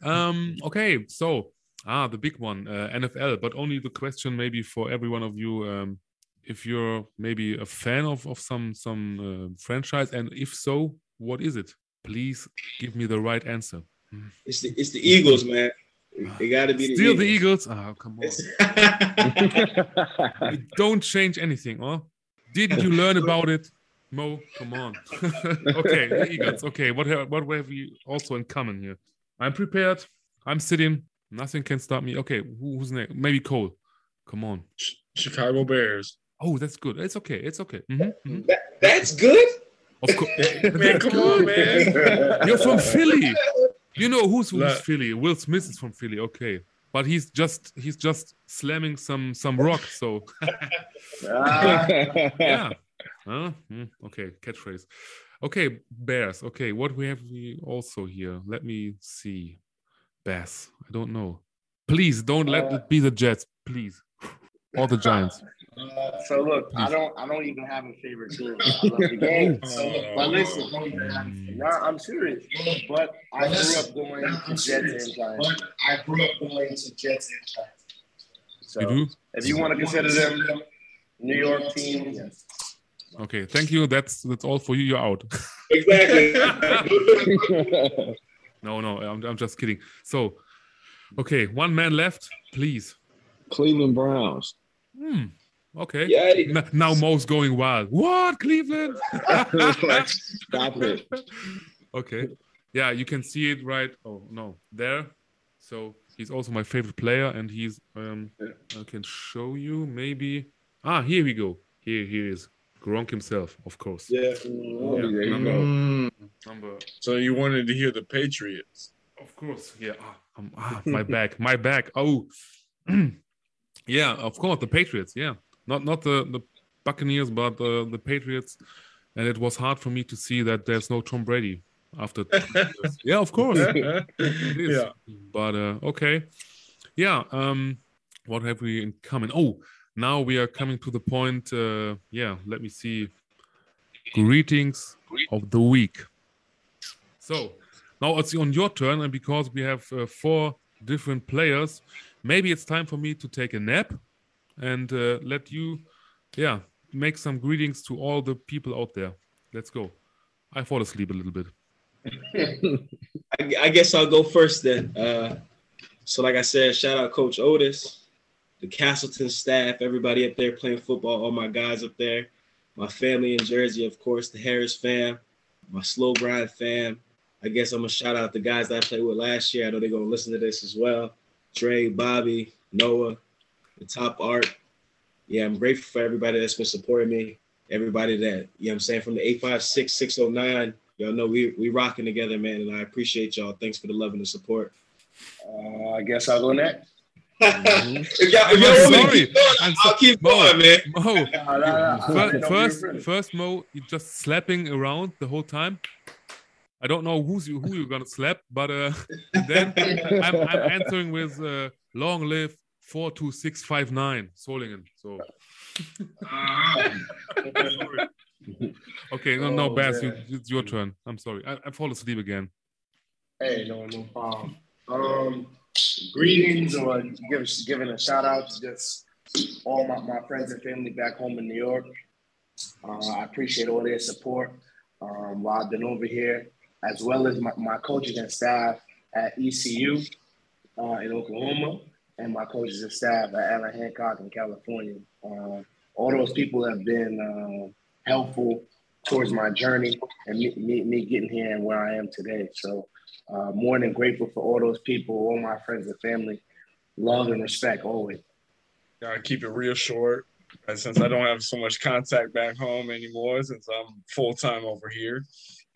Um, okay, so Ah, the big one, uh, NFL. But only the question, maybe for every one of you, um, if you're maybe a fan of of some some uh, franchise, and if so, what is it? Please give me the right answer. It's the it's the Eagles, man. It got to be the still Eagles. the Eagles. Oh, come on! Don't change anything, huh? Did you learn about it? Mo, come on. okay, the Eagles. Okay, what have, what have we also in common here? I'm prepared. I'm sitting. Nothing can stop me. Okay, who's next? Maybe Cole. Come on. Chicago Bears. Oh, that's good. It's okay. It's okay. Mm-hmm. Mm-hmm. That, that's good. Of course. man, come on, man. You're from Philly. You know who's who's Philly? Will Smith is from Philly. Okay, but he's just he's just slamming some some rock. So ah. yeah. Huh? Mm, okay, catchphrase. Okay, Bears. Okay, what we have we also here? Let me see. Bas. I don't know. Please don't let uh, it be the Jets, please, or the Giants. Uh, so look, please. I don't, I don't even have a favorite team. I love the game. So, but listen, nah, I'm serious. But I grew up going to Jets and Giants. I grew up going to Jets and Giants. So, you if you want to consider them New York team, yes. Okay, thank you. That's that's all for you. You're out. Exactly. No, no, I'm, I'm just kidding. So, okay, one man left, please. Cleveland Browns. Hmm. Okay. Yeah. now Mo's going wild. What Cleveland? Stop it. Okay. Yeah, you can see it right. Oh no, there. So he's also my favorite player, and he's. Um, I can show you maybe. Ah, here we go. Here, here is Gronk himself, of course. Yeah. Oh, yeah. Number, mm. number. So you wanted to hear the Patriots? Of course. Yeah. Ah, um, ah my back. My back. Oh. yeah. Of course, the Patriots. Yeah. Not not the the Buccaneers, but uh, the Patriots. And it was hard for me to see that there's no Tom Brady after. yeah, of course. yeah. But uh, okay. Yeah. Um, what have we in common? Oh, now we are coming to the point. Uh, yeah, let me see. Greetings of the week. So now it's on your turn, and because we have uh, four different players, maybe it's time for me to take a nap and uh, let you, yeah, make some greetings to all the people out there. Let's go. I fall asleep a little bit. I, I, guess I'll go first then. Uh, so, like I said, shout out Coach Otis. the Castleton staff, everybody up there playing football, all my guys up there, my family in Jersey, of course, the Harris fam, my slow grind fam. I guess I'm gonna shout out the guys that I played with last year. I know they're gonna listen to this as well. Trey, Bobby, Noah, the top art. Yeah, I'm grateful for everybody that's been supporting me. Everybody that, you know I'm saying, from the 856 609. Y'all know we we rocking together, man. And I appreciate y'all. Thanks for the love and the support. Uh, I guess I'll go next. Mm-hmm. if y'all, if y'all want me to keep going, I'll, I'll keep Mo, going, man. Mo, no, no, no. first, first, first, Mo, you just slapping around the whole time. I don't know who's you, who you're gonna slap, but uh, then I'm, I'm answering with uh, "Long live four two six five nine Solingen." So. okay, no, no, oh, Bas, you, it's your turn. I'm sorry, I, I fall asleep again. Hey, no, no problem. Um, greetings or give, giving a shout out to just all my, my friends and family back home in New York. Uh, I appreciate all their support um, while I've been over here, as well as my, my coaches and staff at ECU uh, in Oklahoma and my coaches and staff at Allan Hancock in California. Uh, all those people have been uh, helpful towards my journey and me, me, me getting here and where I am today. So uh, more than grateful for all those people, all my friends and family. Love and respect always. Gotta keep it real short. Since I don't have so much contact back home anymore, since I'm full time over here,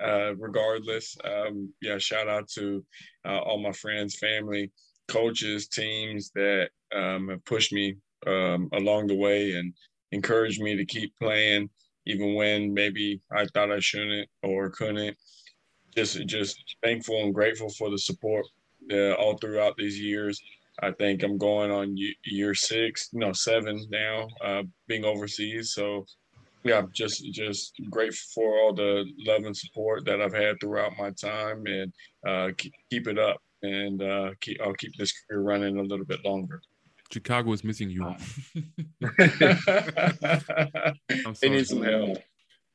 uh, regardless, um, yeah, shout out to uh, all my friends, family, coaches, teams that um, have pushed me um, along the way and encouraged me to keep playing, even when maybe I thought I shouldn't or couldn't just just thankful and grateful for the support uh, all throughout these years. I think I'm going on year six, no seven now, uh, being overseas. So yeah, just just grateful for all the love and support that I've had throughout my time, and uh, keep, keep it up, and uh, keep, I'll keep this career running a little bit longer. Chicago is missing you. they need some help.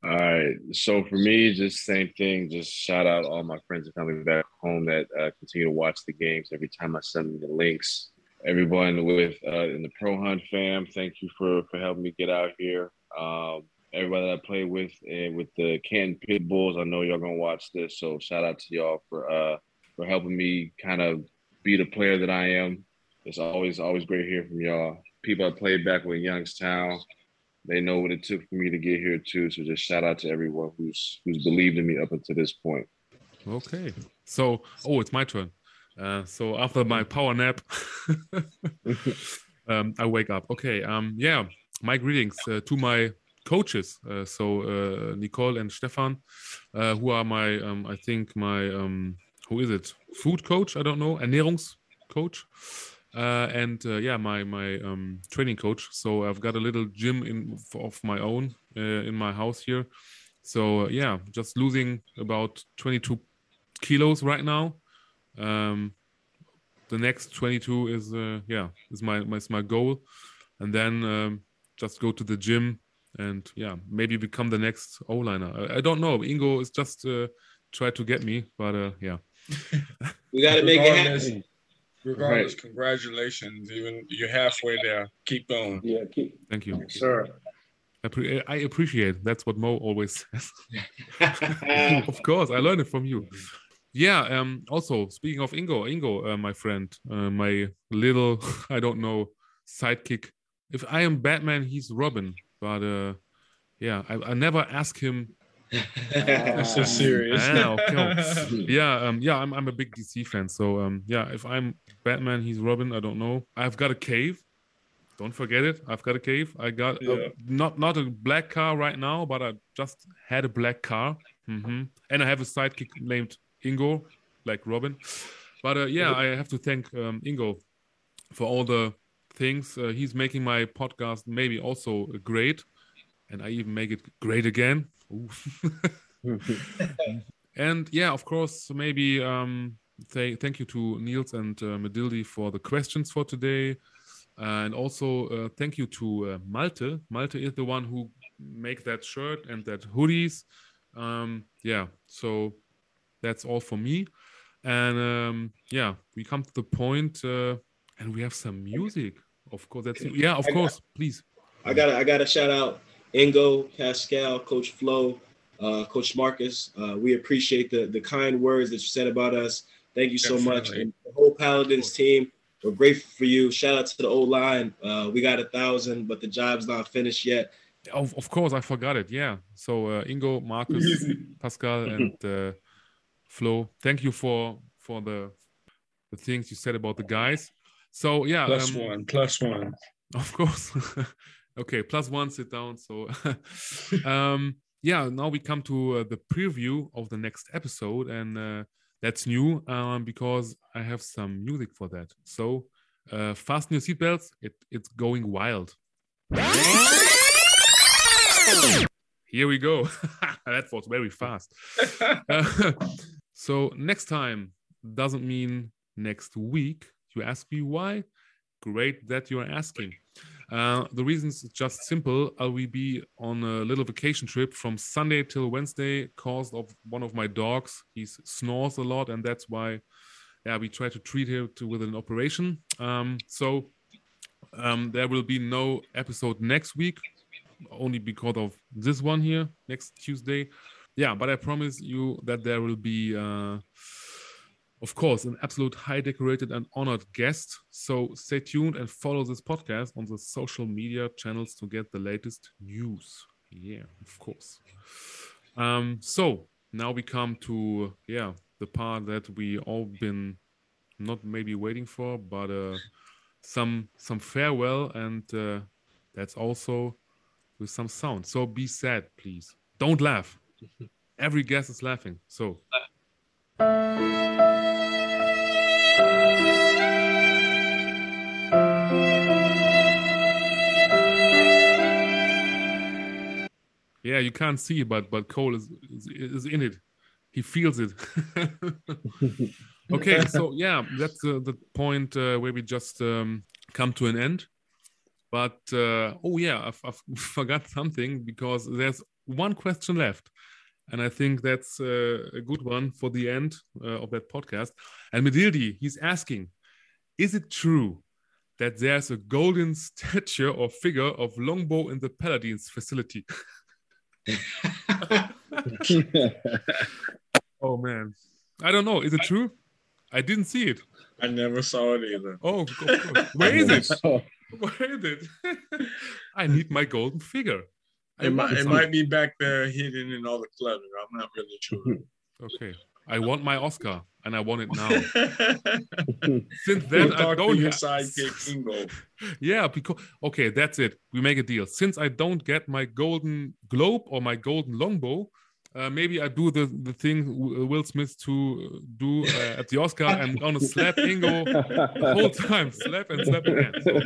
All right. So for me, just same thing. Just shout out all my friends and family back home that uh, continue to watch the games every time I send them the links. Everyone with uh, in the Pro Hunt fam, thank you for for helping me get out here. Um, everybody that I play with and with the Canton Pit Bulls, I know y'all gonna watch this, so shout out to y'all for uh for helping me kind of be the player that I am. It's always always great hearing from y'all. People I played back with Youngstown, they know what it took for me to get here too. So just shout out to everyone who's who's believed in me up until this point. Okay. So oh, it's my turn. Uh, so after my power nap, um, I wake up. Okay. Um, yeah. My greetings uh, to my coaches. Uh, so uh, Nicole and Stefan, uh, who are my, um, I think my, um, who is it? Food coach? I don't know. Ernährungscoach uh, and uh, yeah, my my um, training coach. So I've got a little gym in of my own uh, in my house here. So yeah, just losing about 22 kilos right now. Um, the next 22 is yeah is my, my is my goal, and then um, just go to the gym and yeah maybe become the next O liner. I, I, don't know. Ingo is just uh, try to get me, but uh, yeah. we got to make it happen regardless, right. congratulations. Even you're halfway there. Keep going. Yeah, keep. Thank you, sir. I appreciate. That's what Mo always says. of course, I learned it from you. Yeah. Um. Also, speaking of Ingo, Ingo, uh, my friend, uh, my little, I don't know, sidekick. If I am Batman, he's Robin. But uh, yeah, I, I never ask him that's so serious. Ah, okay. yeah, um, yeah, I'm, I'm a big DC fan. So um, yeah, if I'm Batman, he's Robin. I don't know. I've got a cave. Don't forget it. I've got a cave. I got yeah. a, not not a black car right now, but I just had a black car. Mm-hmm. And I have a sidekick named Ingo, like Robin. But uh, yeah, I have to thank um, Ingo for all the things. Uh, he's making my podcast maybe also great, and I even make it great again. and yeah, of course, maybe um, say thank you to Niels and uh, Medildi for the questions for today. Uh, and also uh, thank you to uh, Malte. Malte is the one who make that shirt and that hoodies. Um, yeah, so that's all for me. And um, yeah, we come to the point, uh, and we have some music. Of course. That's yeah, of I course. Got, please. I got I got to shout out Ingo, Pascal, Coach Flo, uh, Coach Markus. Uh, we appreciate the the kind words that you said about us. Thank you so Definitely. much, and the whole Paladins team. We're grateful for you. Shout out to the old line. Uh, we got a thousand, but the job's not finished yet. Of, of course, I forgot it. Yeah. So uh, Ingo, Markus, Pascal, and uh, Flo, thank you for for the the things you said about the guys. So yeah, plus um, one, plus one. Of course. okay, plus one. Sit down. So, um, yeah. Now we come to uh, the preview of the next episode, and uh, that's new um, because I have some music for that. So, uh, fasten your seatbelts. It, it's going wild. Here we go. that was very fast. Uh, so next time doesn't mean next week. You ask me why? Great that you're asking. Uh, the reasons just simple. I will be on a little vacation trip from Sunday till Wednesday, caused of one of my dogs. He snores a lot, and that's why, yeah, we try to treat him to, with an operation. Um, so um, there will be no episode next week, only because of this one here next Tuesday. Yeah, but I promise you that there will be. Uh, of course, an absolute high decorated and honored guest. So stay tuned and follow this podcast on the social media channels to get the latest news. Yeah, of course. Um, so now we come to yeah the part that we all been not maybe waiting for, but uh, some some farewell, and uh, that's also with some sound. So be sad, please. Don't laugh. Every guest is laughing. So. Yeah, you can't see, but but Cole is is, is in it. He feels it. okay, so yeah, that's uh, the point uh, where we just um, come to an end. But uh, oh yeah, I, forgot something because there's one question left, and I think that's uh, a good one for the end uh, of that podcast. And Medildi, he's asking, is it true that there's a golden statue or figure of Longbo in the Paladins facility? oh man, I don't know. Is it true? I didn't see it. I never saw it either. Oh, where is it? Oh. Where is it? I need my golden figure. It might, it might be back there hidden in all the clutter. I'm not really sure. okay. I want my Oscar and I want it now. Since then, I don't have sidekick Ingo. yeah, because okay, that's it. We make a deal. Since I don't get my golden globe or my golden Longbo, uh, maybe I do the the thing Will Smith to do uh, at the Oscar. I'm gonna slap Ingo the whole time, slap and slap again. So,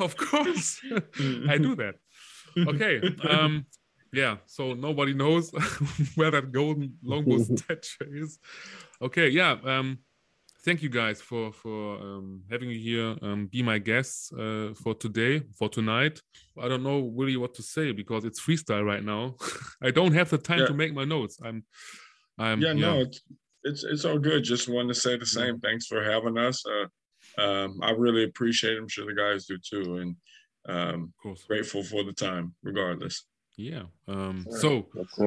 of course, I do that. Okay. Um, yeah so nobody knows where that golden Longbo statue is. Okay yeah um thank you guys for for um, having me here um, be my guests uh, for today for tonight. I don't know really what to say because it's freestyle right now. I don't have the time yeah. to make my notes. I'm i'm yeah, yeah. no it's, it's it's all good. Just want to say the same. Thanks for having us. Uh, um, i really appreciate it. I'm sure the guys do too. And um, grateful for the time regardless yeah um so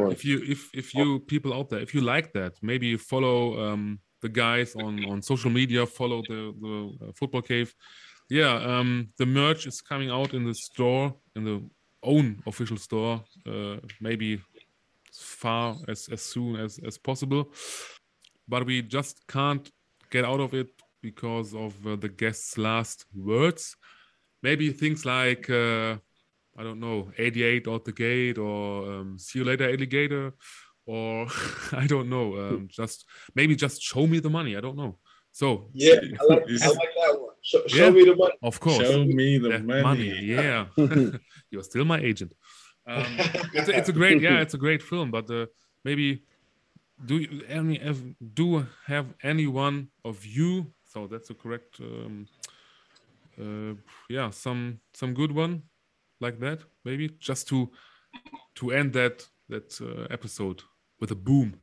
if you if if you people out there if you like that maybe follow um the guys on on social media follow the the uh, football cave. Yeah um the merch is coming out in the store in the own official store uh maybe as far as as soon as as possible. But we just can't get out of it because of uh, the guest's last words. Maybe things like uh I don't know, 88 out the gate or um, see you later, alligator, or I don't know, um, just maybe just show me the money. I don't know. So yeah, I like, I like that one. Show, show me the money. Of course, show me the money. money. Yeah, you're still my agent. Um, it's, a, it's, a, great, yeah, it's a great film. But uh, maybe do you any do have any one of you? So that's a correct. Um, uh, yeah, some some good one like that, maybe just to to end that that uh, episode with a boom.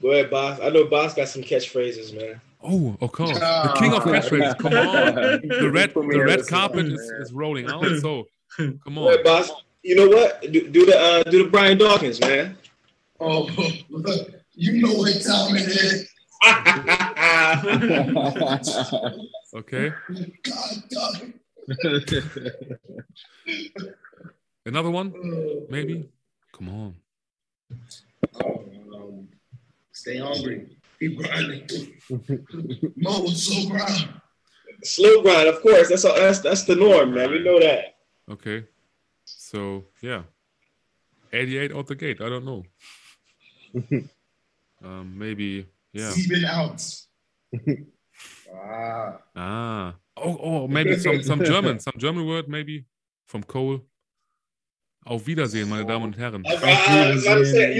Go ahead, boss. I know boss got some catchphrases, man. Oh, okay. The king of catchphrases. Come on. The red, the red carpet is, is rolling out. So, come on. Wait, boss. You know what? Do, do the uh, do the Brian Dawkins, man. Oh, you know what time it is. okay. God, Another one, maybe. Come on. Oh, um, stay hungry. Keep grinding. Mo was so grind. Slow grind, of course. That's all, that's that's the norm, man. We know that. Okay. So yeah, 88 out the gate. I don't know. um, maybe yeah. Even out. ah. Ah. Oh, oh, maybe some some German, some German word maybe from Cole. Auf Wiedersehen, meine Damen und Herren. Auf Wiedersehen,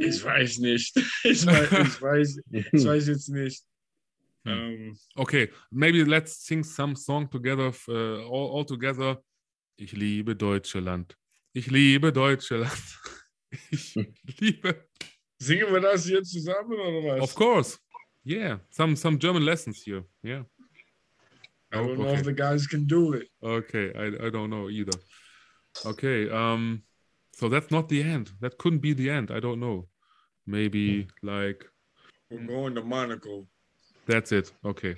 ich weiß nicht. Ich weiß, ich weiß, ich weiß jetzt nicht. Um, hm. okay, maybe let's sing some song together, uh, all, all together. Ich liebe Deutschland. Ich liebe Deutschland. Ich liebe. Singen wir das jetzt zusammen oder was? Of course. Yeah, some some German lessons here. Yeah. I don't know if the guys can do it. Okay, I, I don't know either. Okay, um, so that's not the end. That couldn't be the end. I don't know. Maybe like we're going to Monaco. That's it. Okay.